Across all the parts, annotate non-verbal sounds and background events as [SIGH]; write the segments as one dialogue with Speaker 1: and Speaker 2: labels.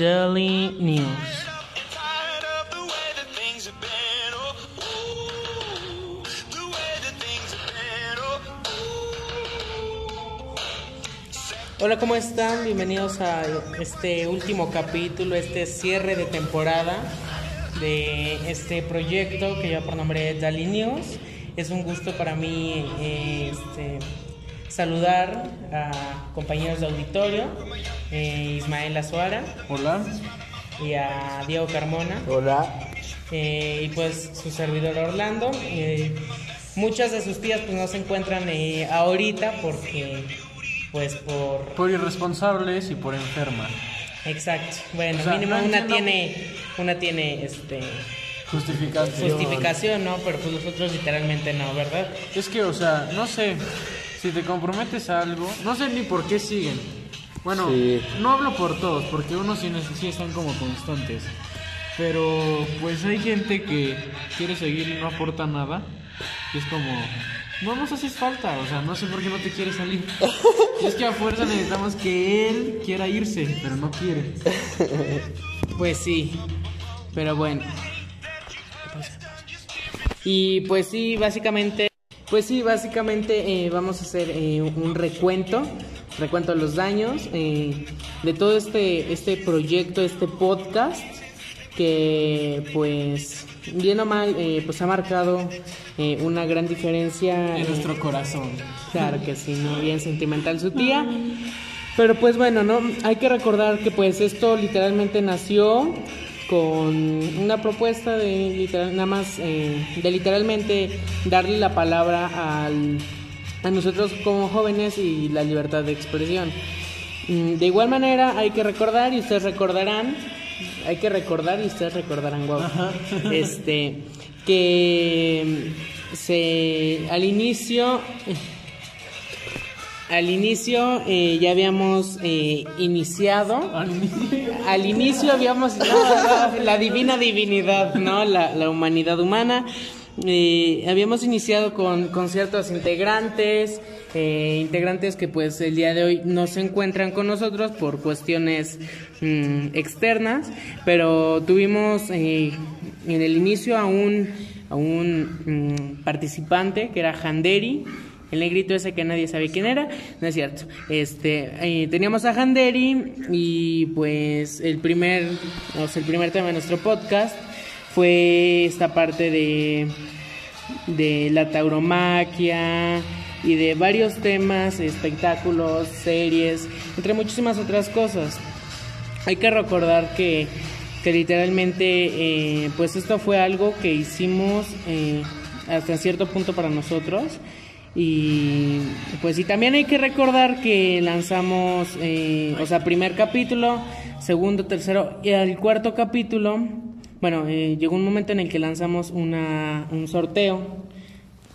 Speaker 1: Daily News. Hola, ¿cómo están? Bienvenidos a este último capítulo, este cierre de temporada de este proyecto que lleva por nombre Daily News. Es un gusto para mí eh, este, saludar a compañeros de auditorio, eh, Ismael Azuara
Speaker 2: Hola.
Speaker 1: y a Diego Carmona.
Speaker 2: Hola.
Speaker 1: Eh, y pues su servidor Orlando. Eh, muchas de sus tías pues no se encuentran eh, ahorita porque pues por...
Speaker 2: Por irresponsables y por enferma.
Speaker 1: Exacto. Bueno,
Speaker 2: O sea,
Speaker 1: mínimo
Speaker 2: no
Speaker 1: una tiene, una tiene este
Speaker 2: Justificación.
Speaker 1: justificación, ¿no? Pero pues nosotros literalmente no, ¿verdad?
Speaker 2: Es que, o sea, no sé. Si te comprometes a algo, no sé ni por qué siguen. Bueno, no hablo por todos, porque unos sí, sí están como constantes. Pero, pues hay gente que quiere seguir y no aporta nada. Y es como, no nos haces falta, o sea, no sé por qué no te quiere salir. Y [LAUGHS] es que a fuerza necesitamos que él quiera irse, pero no quiere.
Speaker 1: Pues sí, pero bueno. Y pues sí, básicamente, pues sí, básicamente eh, vamos a hacer eh, un recuento, recuento de los daños eh, de todo este este proyecto, este podcast que pues bien o mal eh, pues ha marcado eh, una gran diferencia
Speaker 2: En
Speaker 1: eh,
Speaker 2: nuestro corazón.
Speaker 1: Claro que sí, ¿no? Bien sentimental su tía. Pero pues bueno, ¿no? Hay que recordar que pues esto literalmente nació con una propuesta de literal, nada más eh, de literalmente darle la palabra al, a nosotros como jóvenes y la libertad de expresión. Mm, De igual manera hay que recordar y ustedes recordarán, hay que recordar y ustedes recordarán, wow, [LAUGHS] este, que mm, se al inicio al inicio eh, ya habíamos eh, iniciado. Al inicio habíamos no, la divina divinidad, ¿no? La, la humanidad humana. Eh, habíamos iniciado con, con ciertos integrantes, eh, integrantes que pues el día de hoy no se encuentran con nosotros por cuestiones mm, externas, pero tuvimos eh, en el inicio a un, a un mm, participante que era Handeri, el negrito ese que nadie sabe quién era, no es cierto. Este, eh, teníamos a Handeri y pues el primer, o sea, el primer tema de nuestro podcast fue esta parte de, de la tauromaquia y de varios temas, espectáculos, series, entre muchísimas otras cosas. Hay que recordar que, que literalmente, eh, pues esto fue algo que hicimos eh, hasta cierto punto para nosotros. Y pues y también hay que recordar que lanzamos, eh, o sea, primer capítulo, segundo, tercero y al cuarto capítulo, bueno, eh, llegó un momento en el que lanzamos una, un sorteo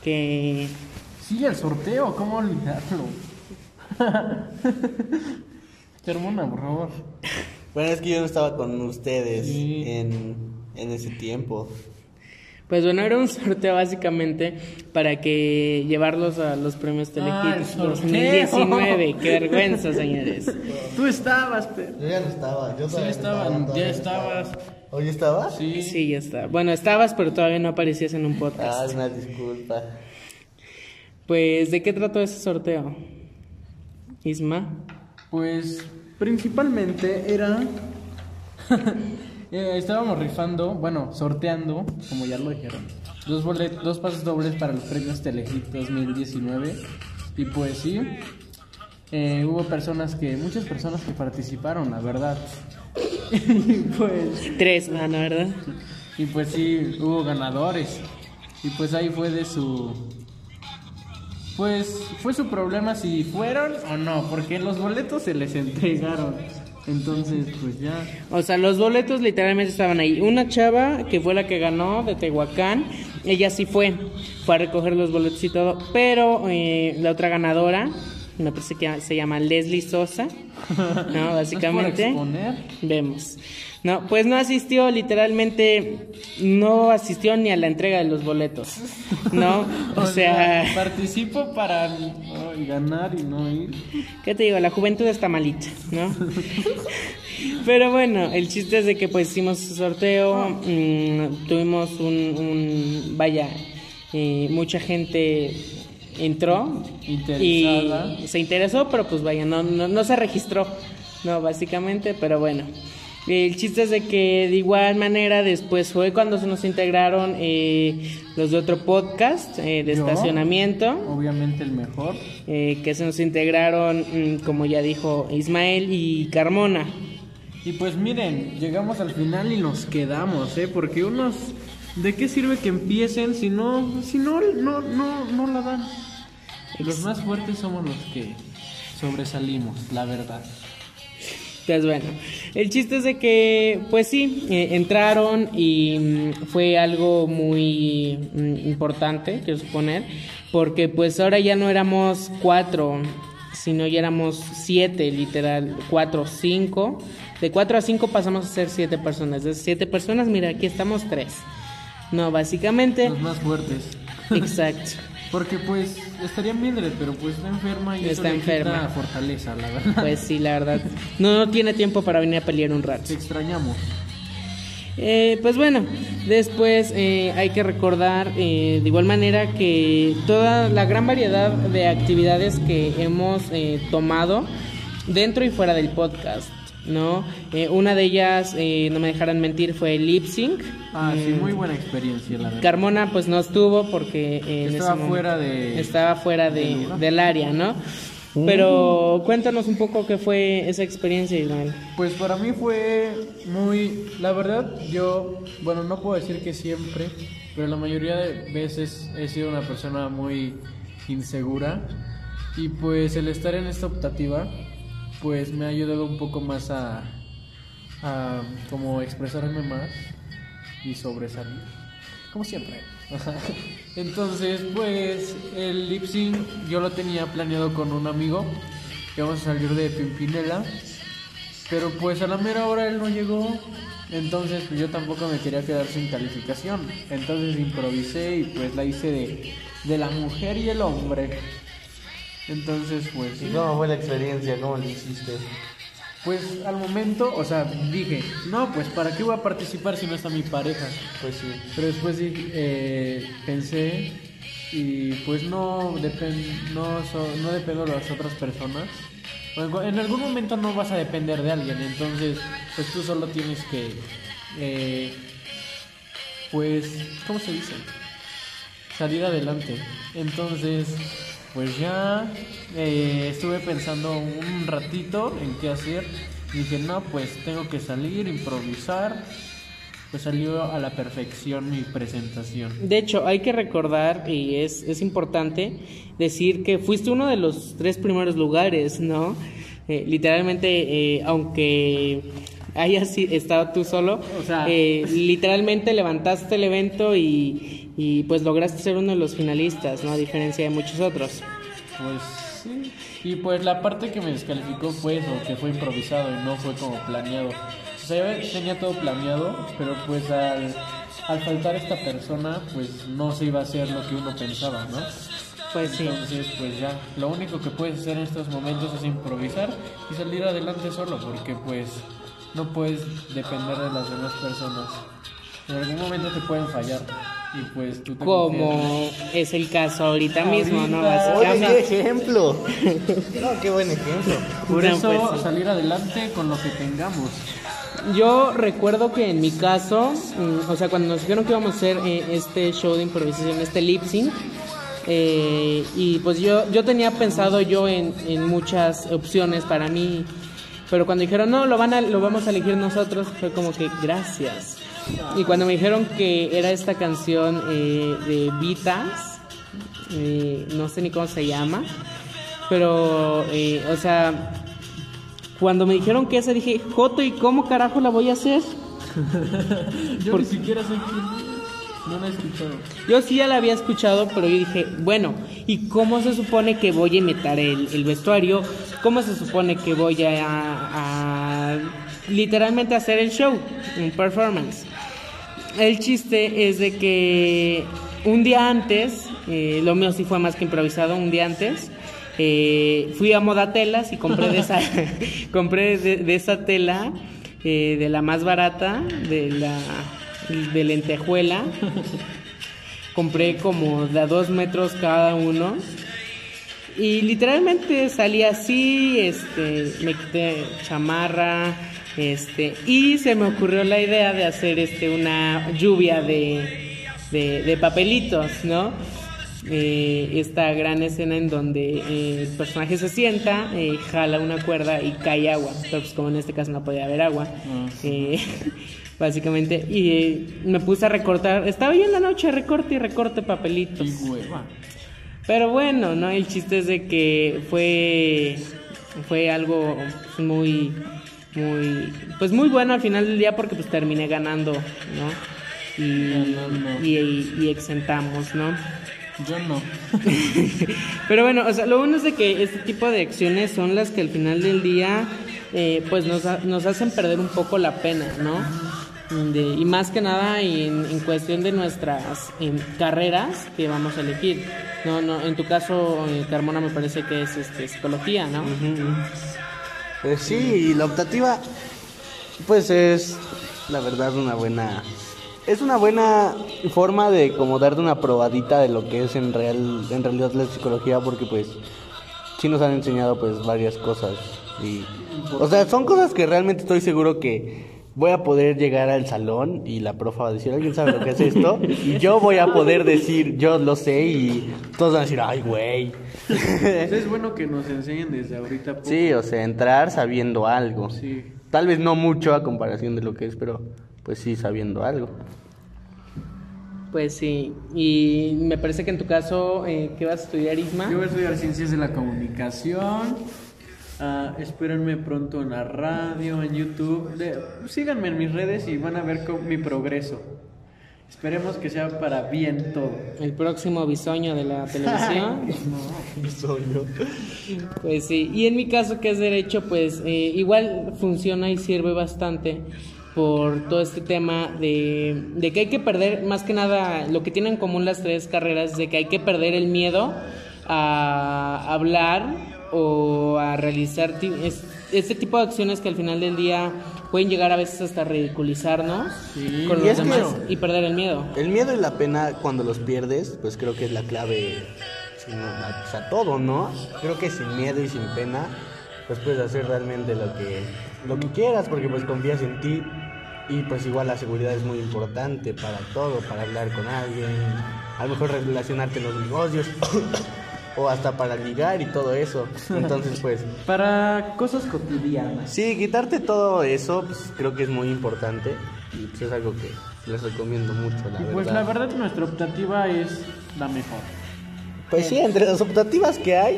Speaker 1: que
Speaker 2: Sí, el sorteo, ¿cómo olvidarlo? [LAUGHS] Hermana, por favor.
Speaker 3: Bueno, es que yo no estaba con ustedes
Speaker 2: Sí.
Speaker 3: en, en ese tiempo.
Speaker 1: Pues bueno, era un [LAUGHS] sorteo básicamente para que llevarlos a los premios
Speaker 2: Ah, el
Speaker 1: Telehit
Speaker 2: sorteo.
Speaker 1: 2019. Qué vergüenza, señores.
Speaker 2: Tú estabas, pero.
Speaker 3: Yo ya no estaba, yo
Speaker 2: Sí,
Speaker 3: no estaba,
Speaker 2: ya estabas.
Speaker 3: estaba. ¿Hoy estabas?
Speaker 2: Sí.
Speaker 1: Sí, ya está. Bueno, estabas, pero todavía no aparecías en un
Speaker 3: Ah,
Speaker 1: podcast.
Speaker 3: una disculpa.
Speaker 1: Pues, ¿de qué trató ese sorteo? Isma.
Speaker 2: Pues principalmente era. [LAUGHS] Eh, estábamos rifando, bueno, sorteando, como ya lo dijeron, dos, bolet dos pases dobles para los premios Telehit 2019. Y pues sí, eh, hubo personas que, muchas personas que participaron, la verdad. [LAUGHS] y pues.
Speaker 1: Tres, mano, ¿verdad?
Speaker 2: Y pues sí, hubo ganadores. Y pues ahí fue de su... Pues fue su problema si fueron o no, porque los boletos se les entregaron. Entonces, pues ya...
Speaker 1: O sea, los boletos literalmente estaban ahí. Una chava que fue la que ganó de Tehuacán, ella sí fue, fue a recoger los boletos y todo, pero eh, la otra ganadora, me parece que se llama Leslie Sosa, ¿no? Básicamente. [LAUGHS]
Speaker 2: Es por exponer.
Speaker 1: Vemos. No, pues no asistió, literalmente no asistió ni a la entrega de los boletos. ¿No? [LAUGHS] O sea, [LAUGHS]
Speaker 2: participo para ganar y no ir.
Speaker 1: ¿qué te digo? La juventud está malita, ¿no? Pero bueno, el chiste es de que pues hicimos sorteo, mm, tuvimos un, un- vaya, eh, mucha gente entró
Speaker 2: Interesada.
Speaker 1: y se interesó, pero pues vaya, no, no, no se registró, no, básicamente, pero bueno. El chiste es de que de igual manera después fue cuando se nos integraron eh, los de otro podcast eh, de
Speaker 2: Yo.
Speaker 1: estacionamiento
Speaker 2: Obviamente el mejor.
Speaker 1: eh, que se nos integraron, mm, como ya dijo Ismael y Carmona.
Speaker 2: Y pues miren, llegamos al final y nos quedamos, ¿eh? Porque unos... ¿De qué sirve que empiecen si no, si no, no, no, no la dan? Los más fuertes somos los que sobresalimos, la verdad.
Speaker 1: Pues bueno, el chiste es de que, pues sí, eh, entraron y mm, fue algo muy mm, importante, quiero suponer, porque pues ahora ya no éramos cuatro, sino ya éramos siete, literal, cuatro, cinco. De cuatro a cinco pasamos a ser siete personas. De siete personas, mira, aquí estamos tres. No, básicamente,
Speaker 2: Los más fuertes.
Speaker 1: exacto.
Speaker 2: Porque pues estaría Mildred, pero pues está enferma y eso
Speaker 1: Está
Speaker 2: le quita
Speaker 1: enferma.
Speaker 2: fortaleza, la verdad.
Speaker 1: Pues sí, la verdad. No, no tiene tiempo para venir a pelear un rato.
Speaker 2: Te extrañamos.
Speaker 1: Eh, pues bueno, después eh, hay que recordar eh, de igual manera que toda la gran variedad de actividades que hemos eh, tomado dentro y fuera del podcast, ¿no? Eh, una de ellas, eh, no me dejarán mentir, fue el lip sync.
Speaker 2: Ah, sí,
Speaker 1: Mm,
Speaker 2: muy buena experiencia, la verdad.
Speaker 1: Carmona pues no estuvo porque eh, en
Speaker 2: Estaba
Speaker 1: ese
Speaker 2: fuera de-
Speaker 1: estaba fuera de-
Speaker 2: del
Speaker 1: área, ¿no? Pero cuéntanos un poco qué fue esa experiencia, Ismael.
Speaker 2: Pues para mí fue muy, la verdad, yo, bueno, no puedo decir que siempre, pero la mayoría de veces he sido una persona muy insegura y pues el estar en esta optativa, pues me ha ayudado un poco más a, a como expresarme más y sobresalir, como siempre. Entonces, pues el lip sync yo lo tenía planeado con un amigo, que vamos a salir de Pimpinela. Pero pues a la mera hora él no llegó, entonces pues yo tampoco me quería quedar sin calificación. Entonces improvisé y pues la hice de, de la mujer y el hombre. Entonces pues
Speaker 3: ¿Y cómo fue la experiencia? ¿Cómo lo hiciste?
Speaker 2: pues al momento, o sea, dije, no, pues para qué voy a participar si no está mi pareja.
Speaker 3: Pues sí.
Speaker 2: Pero después dije, eh, pensé y pues no, depen- no, so- no dependo de las otras personas. En algún momento no vas a depender de alguien, entonces pues tú solo tienes que, eh, pues, ¿cómo se dice? Salir adelante. Entonces, pues ya eh, estuve pensando un ratito en qué hacer. Dije, no, pues tengo que salir, improvisar. Pues salió a la perfección mi presentación.
Speaker 1: De hecho, hay que recordar, y es, es importante decir que fuiste uno de los tres primeros lugares, ¿no? Eh, literalmente, eh, aunque hayas si- estado tú solo,
Speaker 2: O sea-
Speaker 1: eh, literalmente levantaste el evento y, y pues lograste ser uno de los finalistas, ¿no? A diferencia de muchos otros.
Speaker 2: Pues sí. Y pues la parte que me descalificó fue eso, que fue improvisado y no fue como planeado. O sea, yo tenía todo planeado, pero pues al, al faltar esta persona, pues no se iba a hacer lo que uno pensaba, ¿no?
Speaker 1: Pues sí.
Speaker 2: Entonces, pues ya, lo único que puedes hacer en estos momentos es improvisar y salir adelante solo, porque pues no puedes depender de las demás personas. En algún momento te pueden fallar y pues tú te
Speaker 1: Como es el caso ahorita mismo, ¿no? Básicamente.
Speaker 3: qué ejemplo. [LAUGHS] No, qué buen ejemplo.
Speaker 2: Por eso
Speaker 1: pues, sí.
Speaker 2: salir adelante con lo que tengamos.
Speaker 1: Yo recuerdo que en mi caso, mm, o sea, cuando nos dijeron que íbamos a hacer eh, este show de improvisación, este lip sync, eh, y pues yo, yo tenía pensado yo en, en muchas opciones para mí, pero cuando dijeron no, lo, van a, lo vamos a elegir nosotros, fue como que gracias. Y cuando me dijeron que era esta canción eh, de Vitas, eh, no sé ni cómo se llama, pero, eh, o sea, cuando me dijeron que esa dije, Joto, ¿y cómo carajo la voy a hacer? [LAUGHS]
Speaker 2: Yo
Speaker 1: Por-
Speaker 2: ni siquiera sé quién no la he escuchado.
Speaker 1: Yo sí ya la había escuchado, pero yo dije, bueno, ¿y cómo se supone que voy a imitar el, vestuario? ¿Cómo se supone que voy a, a literalmente hacer el show, un performance? El chiste es de que un día antes, eh, lo mío sí fue más que improvisado, un día antes, eh, fui a Modatelas y compré de esa, [LAUGHS] compré de, de esa tela eh, de la más barata, de la de lentejuela. Compré como de dos metros cada uno. Y literalmente salí así, este, me quité chamarra, este, y se me ocurrió la idea de hacer este una lluvia de, de papelitos, ¿no? Eh, esta gran escena en donde eh, el personaje se sienta, eh, jala una cuerda y cae agua. Pero pues como en este caso no podía haber agua. eh, [LAUGHS] básicamente. Y me puse a recortar. Estaba yo en la noche, recorte y recorte papelitos.
Speaker 2: Hueva.
Speaker 1: Pero bueno, ¿no? El chiste es de que fue fue algo pues, muy muy pues muy bueno al final del día porque pues terminé ganando, ¿no? Y, y- y exentamos, ¿no?
Speaker 2: Yo no. [LAUGHS]
Speaker 1: Pero bueno, o sea, lo bueno es de que este tipo de acciones son las que al final del día eh, pues nos, ha- nos hacen perder un poco la pena, ¿no? De- y más que nada en, en cuestión de nuestras em, carreras que vamos a elegir. No, no, en tu caso, eh, Carmona, me parece que es este, psicología, ¿no?
Speaker 3: Pues sí, y la optativa, pues es la verdad una buena, es una buena forma de como darte una probadita de lo que es en real, en realidad la psicología, porque pues sí nos han enseñado pues varias cosas y, o sea, son cosas que realmente estoy seguro que voy a poder llegar al salón y la profa va a decir, ¿alguien sabe lo que es esto? Y yo voy a poder decir, yo lo sé y todos van a decir, ay, güey.
Speaker 2: Pues es bueno que nos enseñen desde ahorita. poco.
Speaker 3: Sí, o sea, entrar sabiendo algo.
Speaker 2: Sí.
Speaker 3: Tal vez no mucho a comparación de lo que es, pero pues sí sabiendo algo.
Speaker 1: Pues sí, y me parece que en tu caso, eh, ¿qué vas a estudiar, Isma?
Speaker 2: Yo voy a estudiar ciencias de la comunicación. Ah, espérenme pronto en la radio, en YouTube. De- síganme en mis redes y van a ver co- mi progreso. Esperemos que sea para bien todo.
Speaker 1: El próximo bisoño de la televisión. [LAUGHS] Pues sí, y en mi caso que es derecho, pues eh, igual funciona y sirve bastante por todo este tema de, de que hay que perder, más que nada, lo que tienen en común las tres carreras, de que hay que perder el miedo a hablar o a realizar es- este tipo de acciones que al final del día pueden llegar a veces hasta ridiculizarnos con
Speaker 3: Y
Speaker 1: los
Speaker 3: es que-
Speaker 1: demás y perder el miedo.
Speaker 3: El miedo y la pena cuando los pierdes, pues creo que es la clave sí, a, a todo, ¿no? Creo que sin miedo y sin pena, pues puedes hacer realmente lo que, lo que quieras, porque pues confías en ti y pues igual la seguridad es muy importante para todo, para hablar con alguien, a lo mejor relacionarte en los negocios. [COUGHS] O hasta para ligar y todo eso. Entonces, pues, [LAUGHS]
Speaker 2: Para cosas cotidianas.
Speaker 3: Sí, quitarte todo eso, pues creo que es muy importante y pues es algo que les recomiendo mucho, la
Speaker 2: Y
Speaker 3: verdad.
Speaker 2: pues la verdad nuestra optativa es la mejor.
Speaker 3: Pues sí, entre las optativas que hay,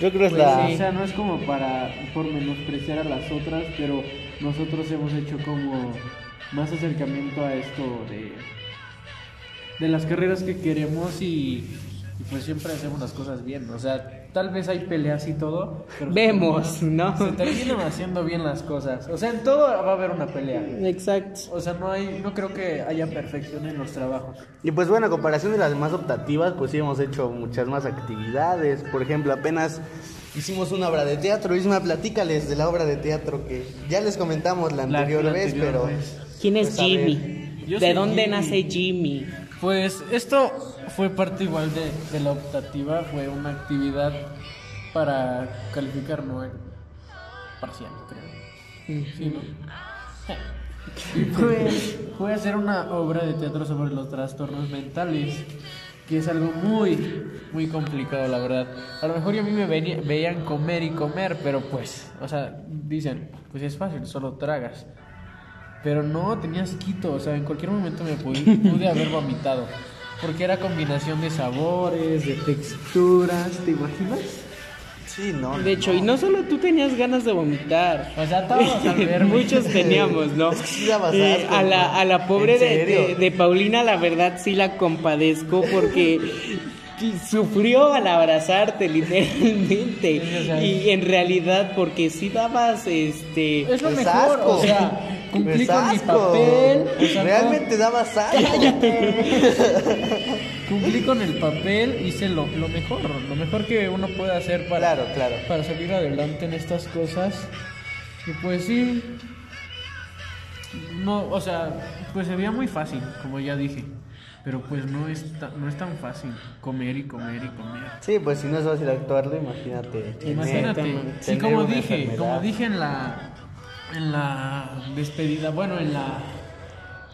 Speaker 3: yo creo es
Speaker 2: Pues
Speaker 3: la...
Speaker 2: sí, O sea, no es como para por menospreciar a las otras, pero nosotros hemos hecho como más acercamiento a esto de, de las carreras que queremos y, y pues siempre hacemos las cosas bien. O sea, tal vez hay peleas y todo, pero
Speaker 1: Vemos, ¿no?
Speaker 2: se terminan haciendo bien las cosas. O sea, en todo va a haber una pelea.
Speaker 1: Exacto.
Speaker 2: O sea, no hay, no creo que haya perfección en los trabajos.
Speaker 3: Y pues bueno, a comparación de las demás optativas, pues sí hemos hecho muchas más actividades. Por ejemplo, apenas hicimos una obra de teatro. Isma, platícales de la obra de teatro que ya les comentamos la anterior
Speaker 2: la
Speaker 3: vez,
Speaker 2: anterior
Speaker 3: pero...
Speaker 2: vez.
Speaker 1: ¿Quién es
Speaker 3: Pues.
Speaker 1: Jimmy?
Speaker 2: Yo
Speaker 1: ¿De dónde
Speaker 2: Jimmy.
Speaker 1: nace Jimmy?
Speaker 2: Pues esto fue parte igual de, de la optativa, fue una actividad para calificar, ¿no? Parcial, creo. Sí, ¿no? [LAUGHS] Fue, fue hacer una obra de teatro sobre los trastornos mentales, que es algo muy, muy complicado, la verdad. A lo mejor y a mí me venía- veían comer y comer, pero pues, o sea, dicen, pues es fácil, solo tragas. Pero no, tenía asquito, o sea, en cualquier momento me pude, pude haber vomitado. Porque era combinación de sabores, de texturas, ¿te imaginas?
Speaker 3: Sí, no.
Speaker 1: De hecho, y no solo tú tenías ganas de vomitar.
Speaker 2: O sea, todos [LAUGHS] al verme.
Speaker 1: Muchos teníamos, ¿no?
Speaker 3: Es que sí dabas
Speaker 1: Eh,
Speaker 3: asco,
Speaker 1: a, la, a la pobre
Speaker 3: ¿En
Speaker 1: de, de- de Paulina, la verdad sí la compadezco porque sufrió al abrazarte, literalmente.
Speaker 2: Sí, o sea,
Speaker 1: y en realidad, porque sí dabas este.
Speaker 2: Es lo
Speaker 3: Es
Speaker 2: mejor,
Speaker 3: asco.
Speaker 2: o sea, cumplí con mi papel. o sea,
Speaker 3: Realmente dabas asco.
Speaker 2: Cumplí con el papel, hice lo, lo mejor, lo mejor que uno puede hacer para,
Speaker 3: Claro, claro.
Speaker 2: para salir adelante en estas cosas. Y pues sí, no, o sea, pues se veía muy fácil, como ya dije. Pero pues no es, no es tan fácil comer y comer y comer.
Speaker 3: Sí, pues si no es fácil actuarlo, imagínate.
Speaker 2: Imagínate,
Speaker 3: tener
Speaker 2: sí, como dije,
Speaker 3: enfermedad.
Speaker 2: como dije en la en la despedida, bueno, en la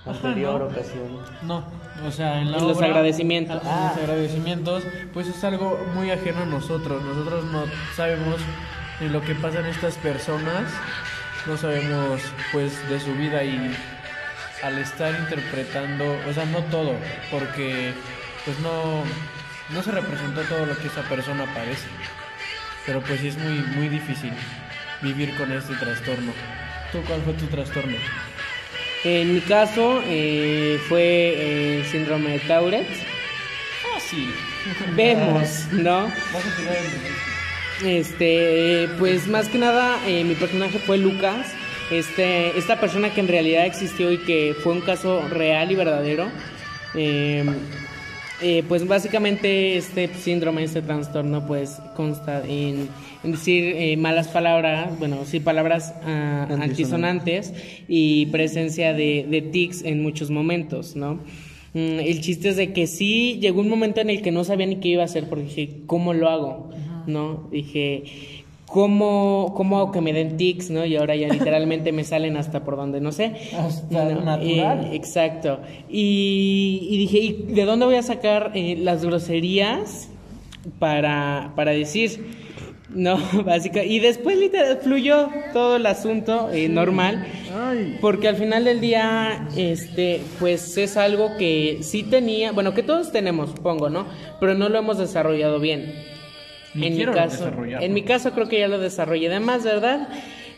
Speaker 2: Ajá,
Speaker 3: Anterior
Speaker 2: ¿no?
Speaker 3: ocasión.
Speaker 2: No, o sea, en, la
Speaker 1: En los
Speaker 2: obra,
Speaker 1: agradecimientos.
Speaker 2: En
Speaker 3: Ah.
Speaker 2: los agradecimientos, pues es algo muy ajeno a nosotros. Nosotros no sabemos de lo que pasan estas personas, no sabemos pues de su vida y al estar interpretando, o sea, no todo, porque pues no no se representó todo lo que esa persona parece. Pero pues sí es muy muy difícil vivir con este trastorno. ¿Tú cuál fue tu trastorno?
Speaker 1: En mi caso eh, fue eh, síndrome de Tourette.
Speaker 2: Fácil.
Speaker 1: Vemos, [LAUGHS] ¿no? Este, pues más que nada, eh, mi personaje fue Lucas. Este, esta persona que en realidad existió y que fue un caso real y verdadero. Eh, pues básicamente este síndrome, este trastorno, pues consta en, en decir eh, malas palabras, bueno, sí, palabras ah,
Speaker 3: Antisonantes.
Speaker 1: antisonantes y presencia de, de tics en muchos momentos, ¿no? Mm, El chiste es de que sí llegó un momento en el que no sabía ni qué iba a hacer porque dije, ¿cómo lo hago? ¿No? Dije, ¿cómo, ¿cómo hago que me den tics? ¿No? Y ahora ya literalmente me salen hasta por donde no sé.
Speaker 2: Hasta
Speaker 1: No,
Speaker 2: natural.
Speaker 1: eh, exacto. Y, y dije, ¿y de dónde voy a sacar eh, las groserías para, para decir? No, [LAUGHS] básica. Y después literal fluyó todo el asunto eh, normal. Porque al final del día, este, pues es algo que sí tenía, bueno, que todos tenemos, supongo, ¿no? Pero no lo hemos desarrollado bien.
Speaker 2: Ni
Speaker 1: en mi caso, en mi caso creo que ya lo desarrollé de más, ¿verdad?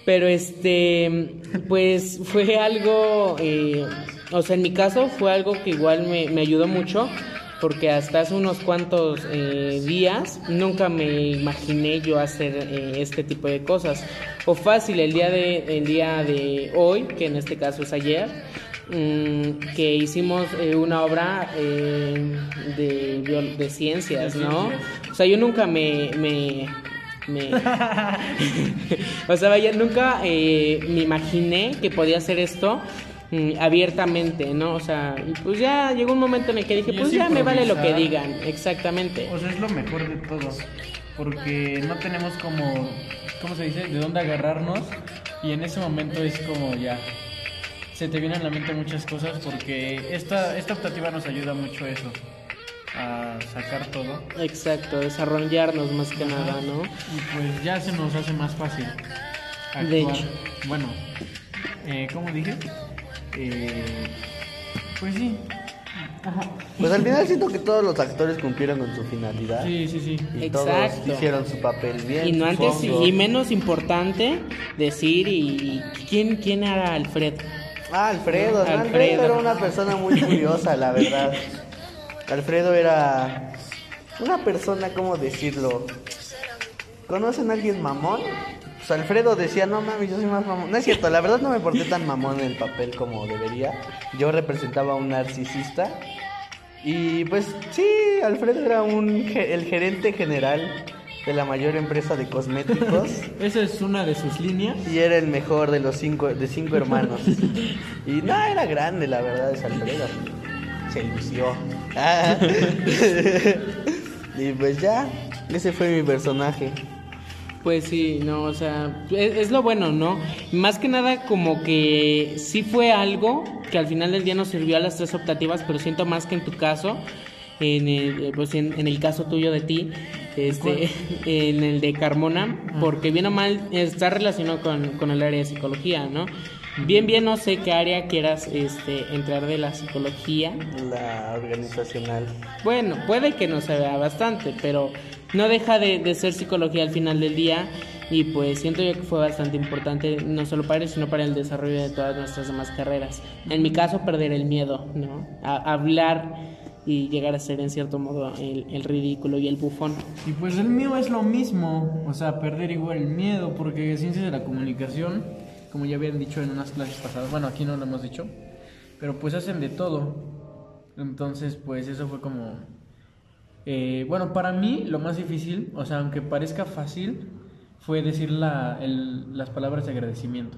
Speaker 1: Pero este, pues fue algo, eh, o sea, en mi caso fue algo que igual me, me ayudó mucho, porque hasta hace unos cuantos eh, días nunca me imaginé yo hacer eh, este tipo de cosas. O fácil, el día de, el día de hoy, que en este caso es ayer, que hicimos eh, una obra eh, de, ciencias, ¿no? O sea, yo nunca me... me, me- [LAUGHS] o sea, vaya, nunca eh, me imaginé que podía hacer esto mm, abiertamente, ¿no? O sea, y pues ya llegó un momento en el que dije, pues
Speaker 2: es
Speaker 1: ya me vale lo que digan, exactamente.
Speaker 2: O sea, es lo mejor de todo. Porque no tenemos como, ¿cómo se dice? De dónde agarrarnos. Y en ese momento es como ya. Se te vienen a la mente muchas cosas porque esta, esta optativa nos ayuda mucho a eso. A sacar todo.
Speaker 1: Exacto, desarrollarnos más que nada, ¿no?
Speaker 2: Y pues ya se nos hace más fácil. Actuar.
Speaker 1: De hecho.
Speaker 2: Bueno, eh, ¿cómo dije? Eh, pues sí.
Speaker 3: Pues al final siento que todos los actores cumplieron con su finalidad.
Speaker 2: Sí, sí, sí.
Speaker 3: Y
Speaker 1: Exacto.
Speaker 3: todos hicieron su papel bien.
Speaker 1: Y no antes y menos importante decir y quién quién era Alfred.
Speaker 3: Ah, Alfredo.
Speaker 1: Alfredo.
Speaker 3: Alfredo era una persona muy curiosa, la verdad. Alfredo era una persona, ¿cómo decirlo? ¿Conocen a alguien mamón? Pues Alfredo decía, no mames, yo soy más mamón. No es cierto, la verdad no me porté tan mamón en el papel como debería. Yo representaba a un narcisista. Y pues sí, Alfredo era un, el gerente general de la mayor empresa de cosméticos. [LAUGHS]
Speaker 2: Esa es una de sus líneas.
Speaker 3: Y era el mejor de los cinco, de cinco hermanos. [LAUGHS] Y no, era grande, la verdad, es Alfredo. Se lució. [LAUGHS] Ah. y pues ya, ese fue mi personaje.
Speaker 1: Pues sí, no, o sea, es, es lo bueno, ¿no? Más que nada como que sí fue algo que al final del día nos sirvió a las tres optativas, pero siento más que en tu caso, en el, pues en, en el caso tuyo de ti, este, en el de Carmona, porque bien o mal está relacionado con, con el área de psicología, ¿no? Bien, bien, no sé qué área quieras este, entrar de la psicología.
Speaker 3: La organizacional.
Speaker 1: Bueno, puede que no se vea bastante, pero no deja de, de ser psicología al final del día y pues siento yo que fue bastante importante no solo para él, sino para el desarrollo de todas nuestras demás carreras. En mi caso, perder el miedo, ¿no? A hablar y llegar a ser en cierto modo el, ridículo y el bufón.
Speaker 2: Y pues el mío es lo mismo, o sea, perder igual el miedo, porque ciencias de la comunicación, como ya habían dicho en unas clases pasadas, bueno, aquí no lo hemos dicho, pero pues hacen de todo. Entonces, pues eso fue como... eh, bueno, para mí lo más difícil, o sea, aunque parezca fácil, fue decir la, el- las palabras de agradecimiento.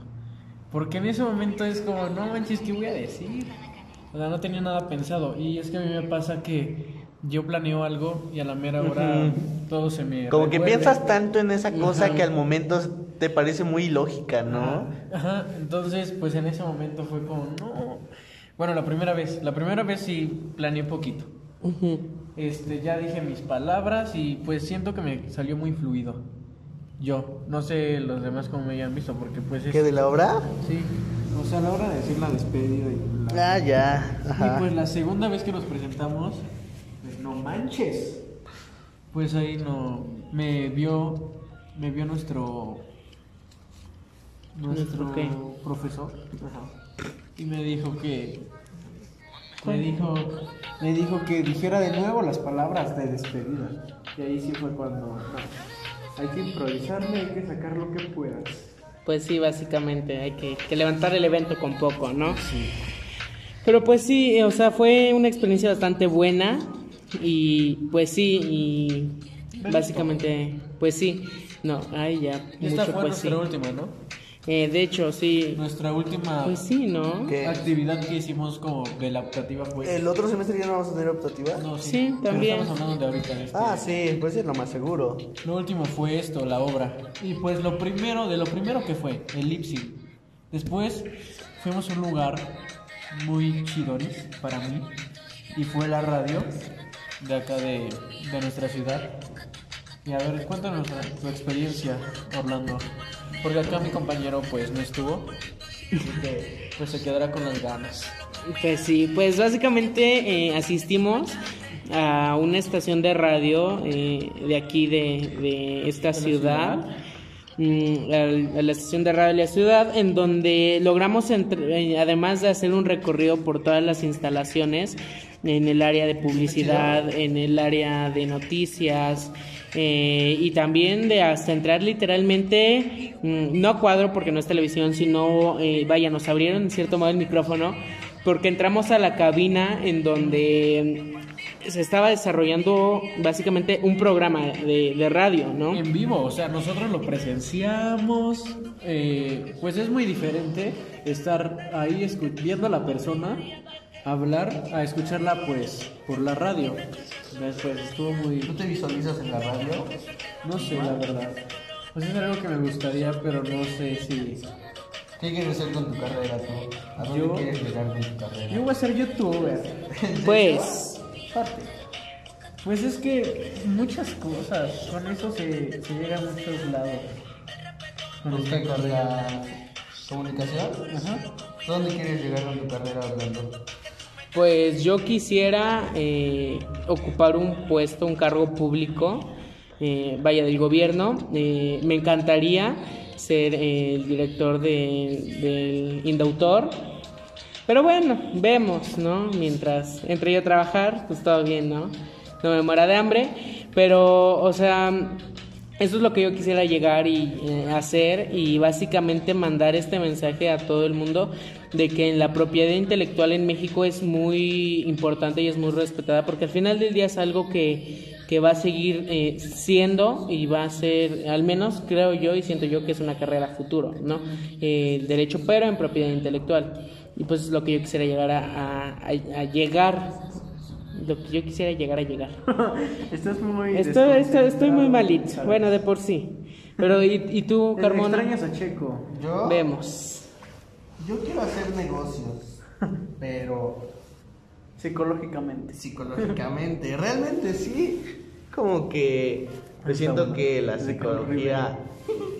Speaker 2: Porque en ese momento es como, no manches, ¿qué voy a decir? O sea, no tenía nada pensado. Y es que a mí me pasa que yo planeo algo y a la mera hora todo se me.
Speaker 3: Como que piensas tanto en esa cosa que al momento te parece muy ilógica, ¿no?
Speaker 2: Ajá, entonces pues en ese momento fue como, no. Bueno, la primera vez, la primera vez sí planeé poquito. Este, ya dije mis palabras y pues siento que me salió muy fluido. Yo, no sé los demás cómo me hayan visto porque pues es...
Speaker 3: ¿Qué de la obra?
Speaker 2: Sí, o sea, a la hora de decir la despedida y la...
Speaker 3: Ah, ya.
Speaker 2: Y
Speaker 3: Ajá.
Speaker 2: pues la segunda vez que nos presentamos, pues no manches. Pues ahí no me vio me vio nuestro nuestro profesor y me dijo que me dijo me dijo que dijera de nuevo las palabras de despedida. Y ahí sí fue cuando no, hay que improvisarle, hay que sacar lo que puedas.
Speaker 1: Pues sí, básicamente hay que, que levantar el evento con poco, ¿no? Pero pues sí, eh, o sea, fue una experiencia bastante buena y pues sí, y básicamente, pues sí, no, ay ya,
Speaker 2: Esta
Speaker 1: mucho
Speaker 2: fue
Speaker 1: pues sí.
Speaker 2: nuestra última, ¿no?
Speaker 1: Eh, de hecho, sí,
Speaker 2: Nuestra última
Speaker 1: pues sí, ¿no?
Speaker 3: ¿Qué?
Speaker 2: actividad que hicimos como de la optativa fue
Speaker 3: ¿El otro semestre ya no vamos a tener optativa?
Speaker 2: No,
Speaker 1: Sí,
Speaker 2: pero
Speaker 1: también.
Speaker 2: Estamos hablando de ahorita. este.
Speaker 3: Ah, sí, pues es lo más seguro.
Speaker 2: Lo último fue esto, la obra. Y pues lo primero, de lo primero que fue, el Lipsy. Después fuimos a un lugar muy chidoris para mí. Y fue la radio de acá de, de nuestra ciudad. Y a ver, cuéntanos tu experiencia, Orlando. Porque acá mi compañero pues no estuvo. Así que pues se quedará con las ganas.
Speaker 1: Pues sí, pues básicamente eh, asistimos a una estación de radio eh, de aquí de, de esta ciudad, mm, a la estación de radio de la ciudad, en donde logramos, entre- eh, además de hacer un recorrido por todas las instalaciones, en el área de publicidad, en el área de noticias, eh, y también de hasta entrar literalmente, mm, no cuadro porque no es televisión, sino, eh, vaya, nos abrieron en cierto modo el micrófono, porque entramos a la cabina en donde mm, se estaba desarrollando básicamente un programa de, radio, ¿no?
Speaker 2: En vivo, o sea, nosotros lo presenciamos, eh, pues es muy diferente estar ahí viendo a la persona hablar a escucharla pues por la radio. Después estuvo muy,
Speaker 3: te visualizas en la radio?
Speaker 2: no sé la verdad. Pues es algo que me gustaría, pero no sé si...
Speaker 3: ¿Qué quieres hacer con tu carrera tú? ¿A
Speaker 2: dónde Yo- quieres
Speaker 3: llegar con tu carrera?
Speaker 2: Yo voy a ser youtuber. [LAUGHS]
Speaker 1: Pues,
Speaker 2: Parte. Pues es que muchas cosas, con eso se, se llega a muchos lados. Con
Speaker 3: ¿Busca carrera comunicación?
Speaker 2: Ajá.
Speaker 3: ¿Dónde quieres llegar con tu carrera, Orlando?
Speaker 1: Pues yo quisiera eh, ocupar un puesto, un cargo público, eh, vaya del gobierno. Eh, me encantaría ser el director de- del Indautor. Pero bueno, vemos, ¿no? Mientras entre yo a trabajar, pues todo bien, ¿no? No me muera de hambre. Pero, o sea, eso es lo que yo quisiera llegar y eh, hacer y básicamente mandar este mensaje a todo el mundo de que la propiedad intelectual en México es muy importante y es muy respetada porque al final del día es algo que, que va a seguir eh, siendo y va a ser, al menos creo yo y siento yo que es una carrera futuro, ¿no? Eh, derecho pero en propiedad intelectual. Y pues es lo que yo quisiera llegar a- a- a llegar, lo que yo quisiera llegar a llegar. [LAUGHS]
Speaker 2: Estás muy.
Speaker 1: Estoy, estoy, estoy muy malito,
Speaker 2: ¿sabes?
Speaker 1: bueno, de por sí. Pero, ¿y, y tú,
Speaker 2: Te
Speaker 1: Carmona?
Speaker 2: extrañas a Checo.
Speaker 3: Yo,
Speaker 1: Vemos.
Speaker 3: yo quiero hacer negocios, [LAUGHS] pero
Speaker 2: Psicológicamente.
Speaker 3: psicológicamente, realmente sí, como que pues siento que la psicología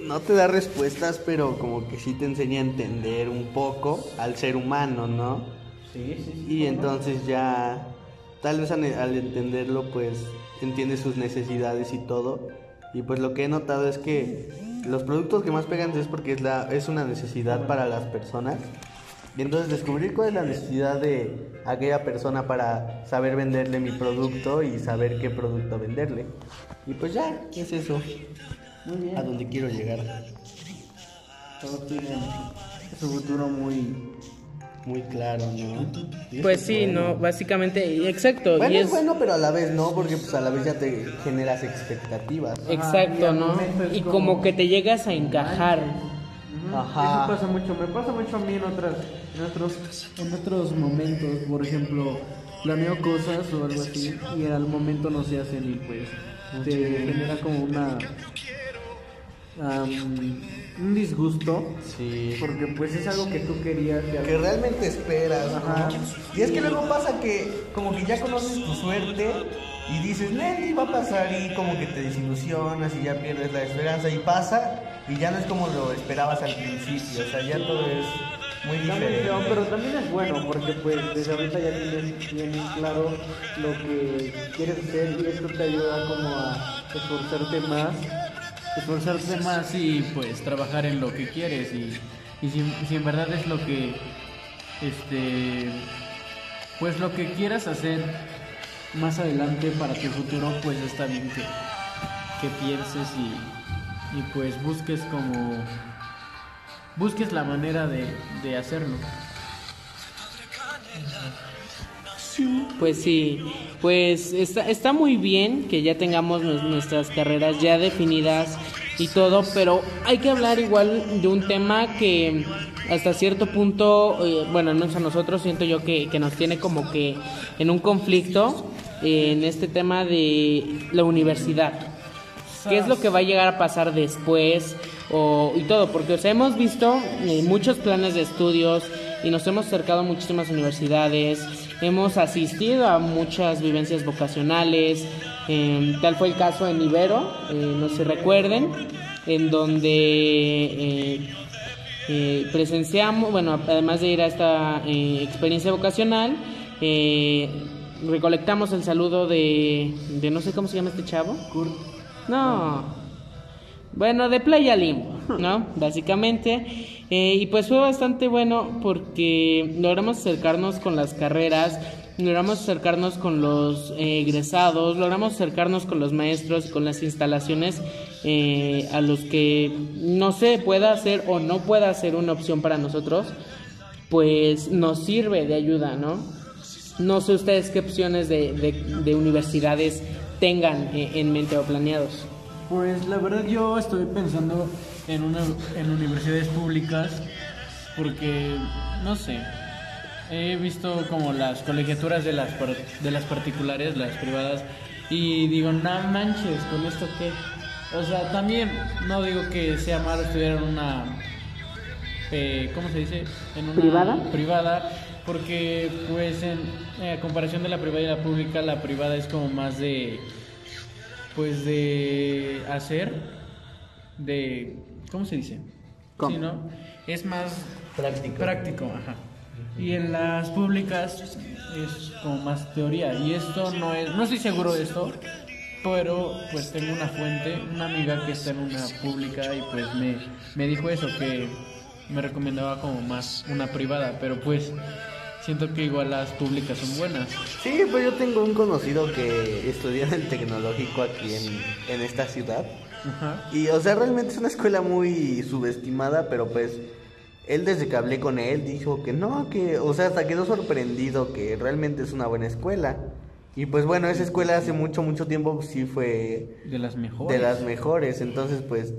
Speaker 3: no te da respuestas, pero como que sí te enseña a entender un poco al ser humano, ¿no?
Speaker 2: Sí, sí, sí.
Speaker 3: Y entonces ya, tal vez al, entenderlo, pues entiendes sus necesidades y todo. Y pues lo que he notado es que los productos que más pegan es porque es, la, es una necesidad para las personas. Y entonces descubrir cuál es la necesidad de aquella persona para saber venderle mi producto y saber qué producto venderle. Y pues ya, es eso.
Speaker 2: Muy bien.
Speaker 3: A donde quiero llegar.
Speaker 2: Todos tienen su futuro muy.
Speaker 3: Muy claro, ¿no?
Speaker 1: Pues sí,
Speaker 3: bueno.
Speaker 1: no, básicamente, exacto.
Speaker 3: Bueno,
Speaker 1: y
Speaker 3: es
Speaker 1: es,
Speaker 3: bueno, pero a la vez no, porque pues a la vez ya te generas expectativas.
Speaker 1: Exacto,
Speaker 2: Ajá,
Speaker 1: ¿no? Y
Speaker 2: como-
Speaker 1: como que te llegas a encajar.
Speaker 3: Ajá.
Speaker 2: Eso pasa mucho, me pasa mucho a mí en otras, en otros, en otros momentos, por ejemplo, planeo cosas o algo así y al momento no se hacen y pues te genera como una am, un disgusto
Speaker 3: Sí.
Speaker 2: porque pues es algo que tú querías que
Speaker 3: realmente esperas,
Speaker 2: Ajá.
Speaker 3: ¿no? Y es que luego pasa que como que ya conoces tu suerte y dices, Nelly va a pasar y como que te desilusionas y ya pierdes la esperanza y pasa y ya no es como lo esperabas al principio, o sea, ya todo es muy diferente.
Speaker 2: pero también es bueno porque pues desde ahorita ya tienes bien claro lo que quieres hacer y esto te ayuda como a esforzarte más, esforzarte más y pues trabajar en lo que quieres y, y si, si en verdad es lo que este pues lo que quieras hacer más adelante para tu futuro pues está bien que, que pienses y, y pues busques como busques la manera de, de hacerlo.
Speaker 1: Pues sí, pues está, está muy bien que ya tengamos nues- nuestras carreras ya definidas y todo, pero hay que hablar igual de un tema que hasta cierto punto, eh, bueno, menos a nosotros siento yo que, que nos tiene como que en un conflicto eh, en este tema de la universidad. ¿Qué es lo que va a llegar a pasar después? O, y todo, porque o sea, hemos visto eh, muchos planes de estudios y nos hemos acercado a muchísimas universidades, hemos asistido a muchas vivencias vocacionales, eh, tal fue el caso en Ibero, eh, no se recuerden, en donde eh, eh, presenciamos, bueno, además de ir a esta eh, experiencia vocacional, recolectamos el saludo de, de no sé cómo se llama este chavo. No. Bueno, de Playa Limbo, ¿no? [LAUGHS] Básicamente. Eh, y pues fue bastante bueno porque logramos acercarnos con las carreras, logramos acercarnos con los eh, egresados, logramos acercarnos con los maestros con las instalaciones eh, a los que no sé, pueda ser o no pueda ser una opción para nosotros, pues nos sirve de ayuda, ¿no? No sé ustedes qué opciones de, de- de universidades tengan eh, en mente o planeados.
Speaker 2: Pues la verdad yo estoy pensando en, una, en universidades públicas porque, no sé, he visto como las colegiaturas de las, de las particulares, las privadas, y digo, no manches, ¿con esto qué? O sea, también no digo que sea malo estudiar en una, eh, ¿cómo se dice? En una
Speaker 1: ¿Privada?
Speaker 2: Privada, porque pues en eh, a comparación de la privada y la pública, la privada es como más de pues de hacer de ¿cómo se dice?
Speaker 1: ¿Cómo?
Speaker 2: Sí, ¿no? Es más
Speaker 3: Práctico.
Speaker 2: práctico, ajá. Y en las públicas es como más teoría y esto no es no estoy seguro de esto, pero pues tengo una fuente, una amiga que está en una pública y pues me, me dijo eso que me recomendaba como más una privada, pero pues siento que igual las públicas son buenas.
Speaker 3: Sí, pues yo tengo un conocido que estudió en el tecnológico aquí en, en esta ciudad.
Speaker 2: Ajá.
Speaker 3: Y, o sea, realmente es una escuela muy subestimada, pero pues él desde que hablé con él dijo que no, que, o sea, hasta quedó sorprendido que realmente es una buena escuela. Y pues bueno, esa escuela hace mucho, mucho tiempo sí fue
Speaker 2: De las mejores.
Speaker 3: de las mejores, entonces pues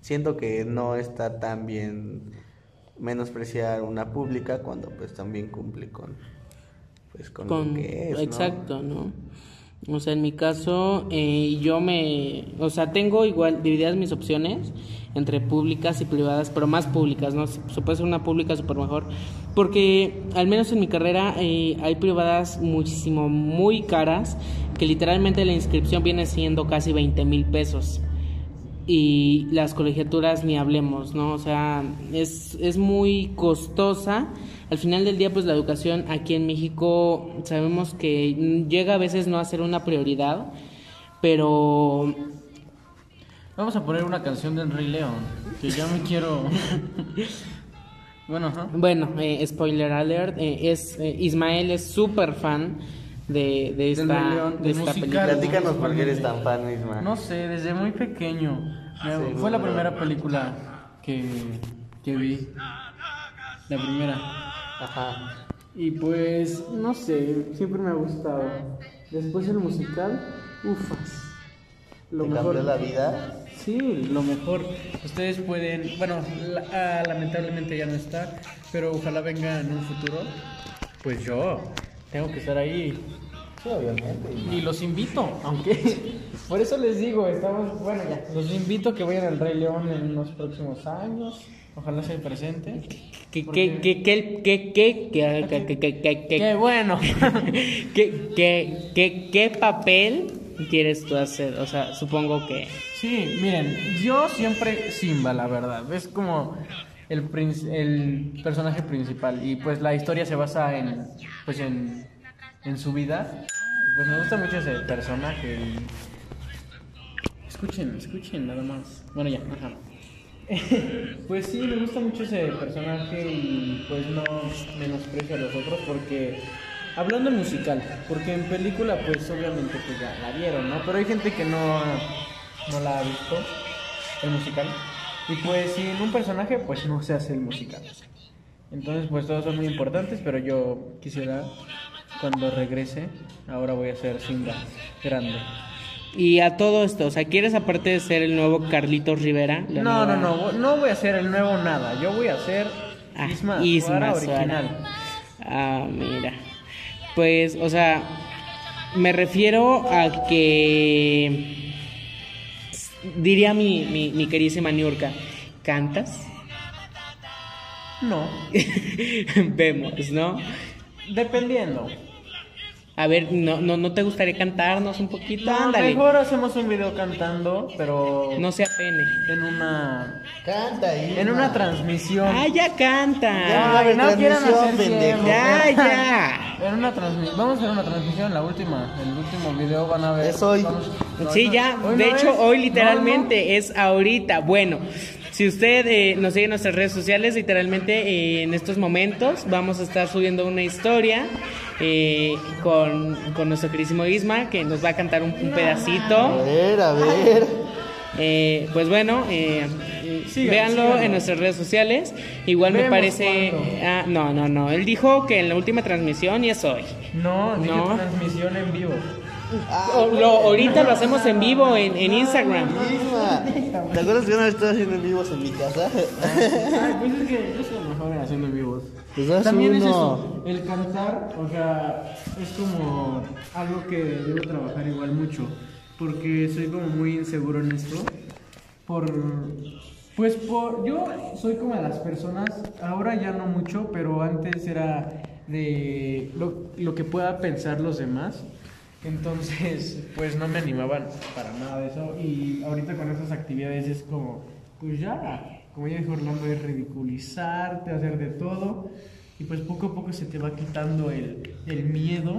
Speaker 3: siento que no está tan bien menospreciar una pública cuando pues también cumple con pues con,
Speaker 1: Con,
Speaker 3: lo que es,
Speaker 1: exacto, ¿no? O sea, en mi caso, eh, yo me, o sea, tengo igual divididas mis opciones entre públicas y privadas, pero más públicas, ¿no? Se puede ser una pública súper mejor, porque al menos en mi carrera eh, hay privadas muchísimo, muy caras, que literalmente la inscripción viene siendo casi 20 mil pesos y las colegiaturas ni hablemos, ¿no? O sea, es, es muy costosa. Al final del día, pues la educación aquí en México sabemos que llega a veces no a ser una prioridad, pero
Speaker 2: Vamos a poner una canción del Rey León, que ya me quiero... [LAUGHS] bueno, ajá.
Speaker 1: bueno, eh, spoiler alert, eh, es, eh, Ismael es súper fan de, de esta,
Speaker 2: León,
Speaker 1: de esta película.
Speaker 3: Platícanos por qué eres tan fan, Isma.
Speaker 2: No sé, desde muy pequeño. Me- Fue la primera película que, que vi. La primera.
Speaker 3: Ajá.
Speaker 2: Y pues, no sé, siempre me ha gustado. Después el musical, ufas. Lo
Speaker 3: ¿Te
Speaker 2: mejor.
Speaker 3: cambió la vida?
Speaker 2: Sí, lo mejor. Ustedes pueden, bueno, la- ah, lamentablemente ya no está, pero ojalá venga en un futuro. Pues yo tengo que estar ahí.
Speaker 3: Sí, obviamente.
Speaker 2: Y los invito, aunque [LAUGHS] por eso les digo, estamos, bueno ya, los invito a que vayan al Rey León en los próximos años. Ojalá sea presente.
Speaker 1: ¿Qué,
Speaker 2: Porque-
Speaker 1: qué, qué, qué, qué, qué, qué, qué, qué, qué, qué,
Speaker 2: Qué
Speaker 1: qué,
Speaker 2: bueno.
Speaker 1: qué, qué, qué- qué papel quieres tú hacer? O sea, supongo que...
Speaker 2: Sí, miren, yo siempre Simba, la verdad. Es como el, el personaje principal y pues la historia se basa en pues en, en su vida. Pues me gusta mucho ese personaje. Escuchen, escuchen nada más. Bueno, ya, ajá. [LAUGHS] pues sí, me gusta mucho ese personaje y pues no menosprecio a los otros porque hablando musical, porque en película pues obviamente pues ya la vieron, ¿no? Pero hay gente que no, no la ha visto, el musical. Y pues sin un personaje pues no se hace el musical. Entonces pues todos son muy importantes, pero yo quisiera cuando regrese, ahora voy a ser Simba grande.
Speaker 1: Y a todo esto, o sea, ¿quieres aparte de ser el nuevo Carlitos Rivera?
Speaker 2: No, no,
Speaker 1: nueva-
Speaker 2: no, no voy a hacer el nuevo nada. Yo voy a hacer
Speaker 1: Ah,
Speaker 2: Isma,
Speaker 1: Isma
Speaker 2: Suara
Speaker 1: Suara.
Speaker 2: original.
Speaker 1: Ah, mira. Pues, o sea, me refiero a que diría mi, mi, mi queridísima Niurka, ¿cantas?
Speaker 2: No, [LAUGHS]
Speaker 1: Vemos, ¿no?
Speaker 2: dependiendo.
Speaker 1: A ver, ¿no, no, ¿no te gustaría cantarnos un poquito?
Speaker 2: No,
Speaker 1: Ándale.
Speaker 2: mejor hacemos un video cantando, pero
Speaker 1: No se apene.
Speaker 2: en una
Speaker 3: Canta ahí.
Speaker 2: en una transmisión.
Speaker 1: ¡Ah, ya canta!
Speaker 3: Ya, va a haber
Speaker 2: no quieran hacer
Speaker 3: pendejo.
Speaker 1: Ya, ya. [LAUGHS]
Speaker 2: En una transmisión, vamos a hacer una transmisión, la última, el último video van a ver.
Speaker 3: Es hoy.
Speaker 2: Vamos- no,
Speaker 1: Sí, ya,
Speaker 2: hoy
Speaker 1: de
Speaker 2: no
Speaker 1: hecho,
Speaker 2: es.
Speaker 1: hoy
Speaker 2: No,
Speaker 1: literalmente es ahorita. Bueno, si usted eh, nos sigue en nuestras redes sociales, literalmente eh, en estos momentos vamos a estar subiendo una historia eh, con, con nuestro queridísimo Isma, que nos va a cantar un, un
Speaker 3: A
Speaker 1: pedacito.
Speaker 3: ver, a ver.
Speaker 1: Eh, pues bueno, eh,
Speaker 2: Sigan,
Speaker 1: véanlo en nuestras redes sociales. Igual me parece... Ah, no, no, no. Él dijo que en la última transmisión y es hoy.
Speaker 2: No,
Speaker 1: No.
Speaker 2: transmisión en vivo.
Speaker 3: Ah,
Speaker 1: O- lo- ahorita lo hacemos en vivo en, en Instagram.
Speaker 3: Isma, ¿te acuerdas que una vez estaba haciendo en vivos en mi casa?
Speaker 2: Ay, pues es que yo soy mejor en haciendo en vivos.
Speaker 3: Pues
Speaker 2: También es eso, el cantar, o sea, es como algo que debo trabajar igual mucho, porque soy como muy inseguro en esto. Por, pues por, yo soy como de las personas, ahora ya no mucho, pero antes era de lo, lo que pueda pensar los demás. Entonces, [LAUGHS] pues no me animaban para nada de eso. Y ahorita con esas actividades es como, pues ya, como ya dijo Orlando, es ridiculizarte, hacer de todo. Y pues poco a poco se te va quitando el, el miedo.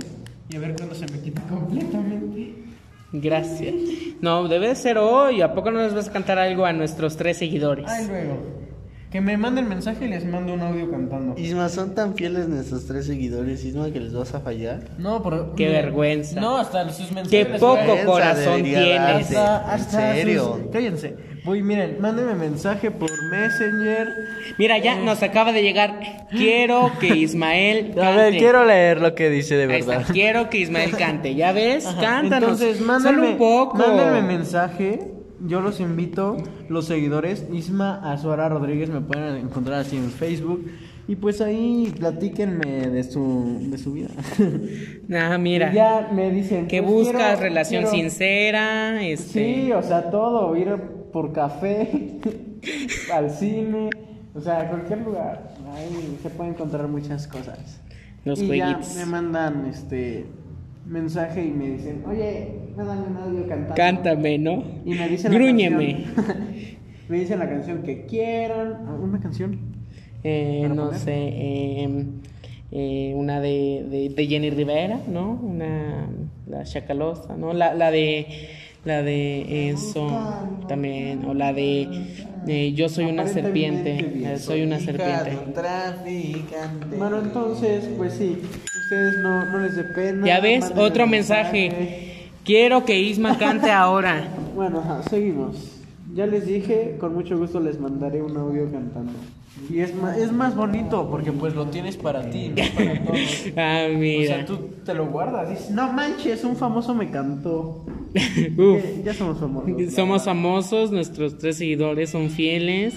Speaker 2: Y a ver cuándo se me quita completamente.
Speaker 1: Gracias. No, debe de ser hoy. ¿A poco no les vas a cantar algo a nuestros tres seguidores?
Speaker 2: Ay, luego. Que me manden mensaje y les mando un audio cantando.
Speaker 3: Isma, son tan fieles nuestros tres seguidores, Isma, que les vas a fallar.
Speaker 2: No, por...
Speaker 1: Qué vergüenza.
Speaker 2: No, hasta sus mensajes.
Speaker 1: Qué poco corazón tienes.
Speaker 3: darse.
Speaker 2: Hasta,
Speaker 3: ¿En
Speaker 2: hasta
Speaker 3: serio?
Speaker 2: sus- Cállense. Voy, miren, mándenme mensaje por Messenger.
Speaker 1: Mira, ya nos acaba de llegar. Quiero que [LAUGHS] Ismael cante.
Speaker 2: A ver, quiero leer lo que dice de verdad.
Speaker 1: Quiero que Ismael cante. ¿Ya ves?
Speaker 2: Ajá,
Speaker 1: Cántanos.
Speaker 2: Entonces,
Speaker 1: Solo
Speaker 2: mándenme,
Speaker 1: un poco.
Speaker 2: mándenme mensaje. Yo los invito, los seguidores, Isma Azuara Rodríguez, me pueden encontrar así en Facebook. Y pues ahí platíquenme de su, de su vida. [LAUGHS]
Speaker 1: Ah, mira.
Speaker 2: Y ya me dicen
Speaker 1: que
Speaker 2: pues,
Speaker 1: buscas
Speaker 2: quiero-
Speaker 1: relación
Speaker 2: quiero-
Speaker 1: sincera. Este.
Speaker 2: Sí, o sea, todo, ir por café, [LAUGHS] al cine, o sea, a cualquier lugar. Ahí se pueden encontrar muchas cosas.
Speaker 1: Los
Speaker 2: y ya me mandan este mensaje y me dicen, oye, mándame un audio cantando.
Speaker 1: Cántame, ¿no?
Speaker 2: Y me dicen la
Speaker 1: Grúñeme.
Speaker 2: canción. [LAUGHS] me dicen la canción que quieran. Ah, ¿Una canción?
Speaker 1: Eh,
Speaker 2: ¿Para
Speaker 1: no
Speaker 2: poner?
Speaker 1: sé. eh, eh, una de, de, de Jenny Rivera, ¿no? Una. La Chacalosa, ¿no? La, la de. La de eso también. O la de. Eh, Yo soy una serpiente.
Speaker 2: bien.
Speaker 1: eh, soy una serpiente.
Speaker 2: Bueno, entonces, pues sí, ustedes no, no les dé pena.
Speaker 1: Ya ves, otro mensaje. Quiero que Isma cante ahora. [LAUGHS]
Speaker 2: Bueno, ajá, seguimos. Ya les dije, con mucho gusto les mandaré un audio cantando. Y es más, es más bonito porque pues lo tienes para ti, no para [LAUGHS] todos.
Speaker 1: Ah,
Speaker 2: O
Speaker 1: mira.
Speaker 2: sea, tú te lo guardas. Dices, no manches, un famoso me cantó. [LAUGHS]
Speaker 1: Uf.
Speaker 3: Eh, ya somos famosos. [LAUGHS]
Speaker 1: Somos famosos, nuestros tres seguidores son fieles,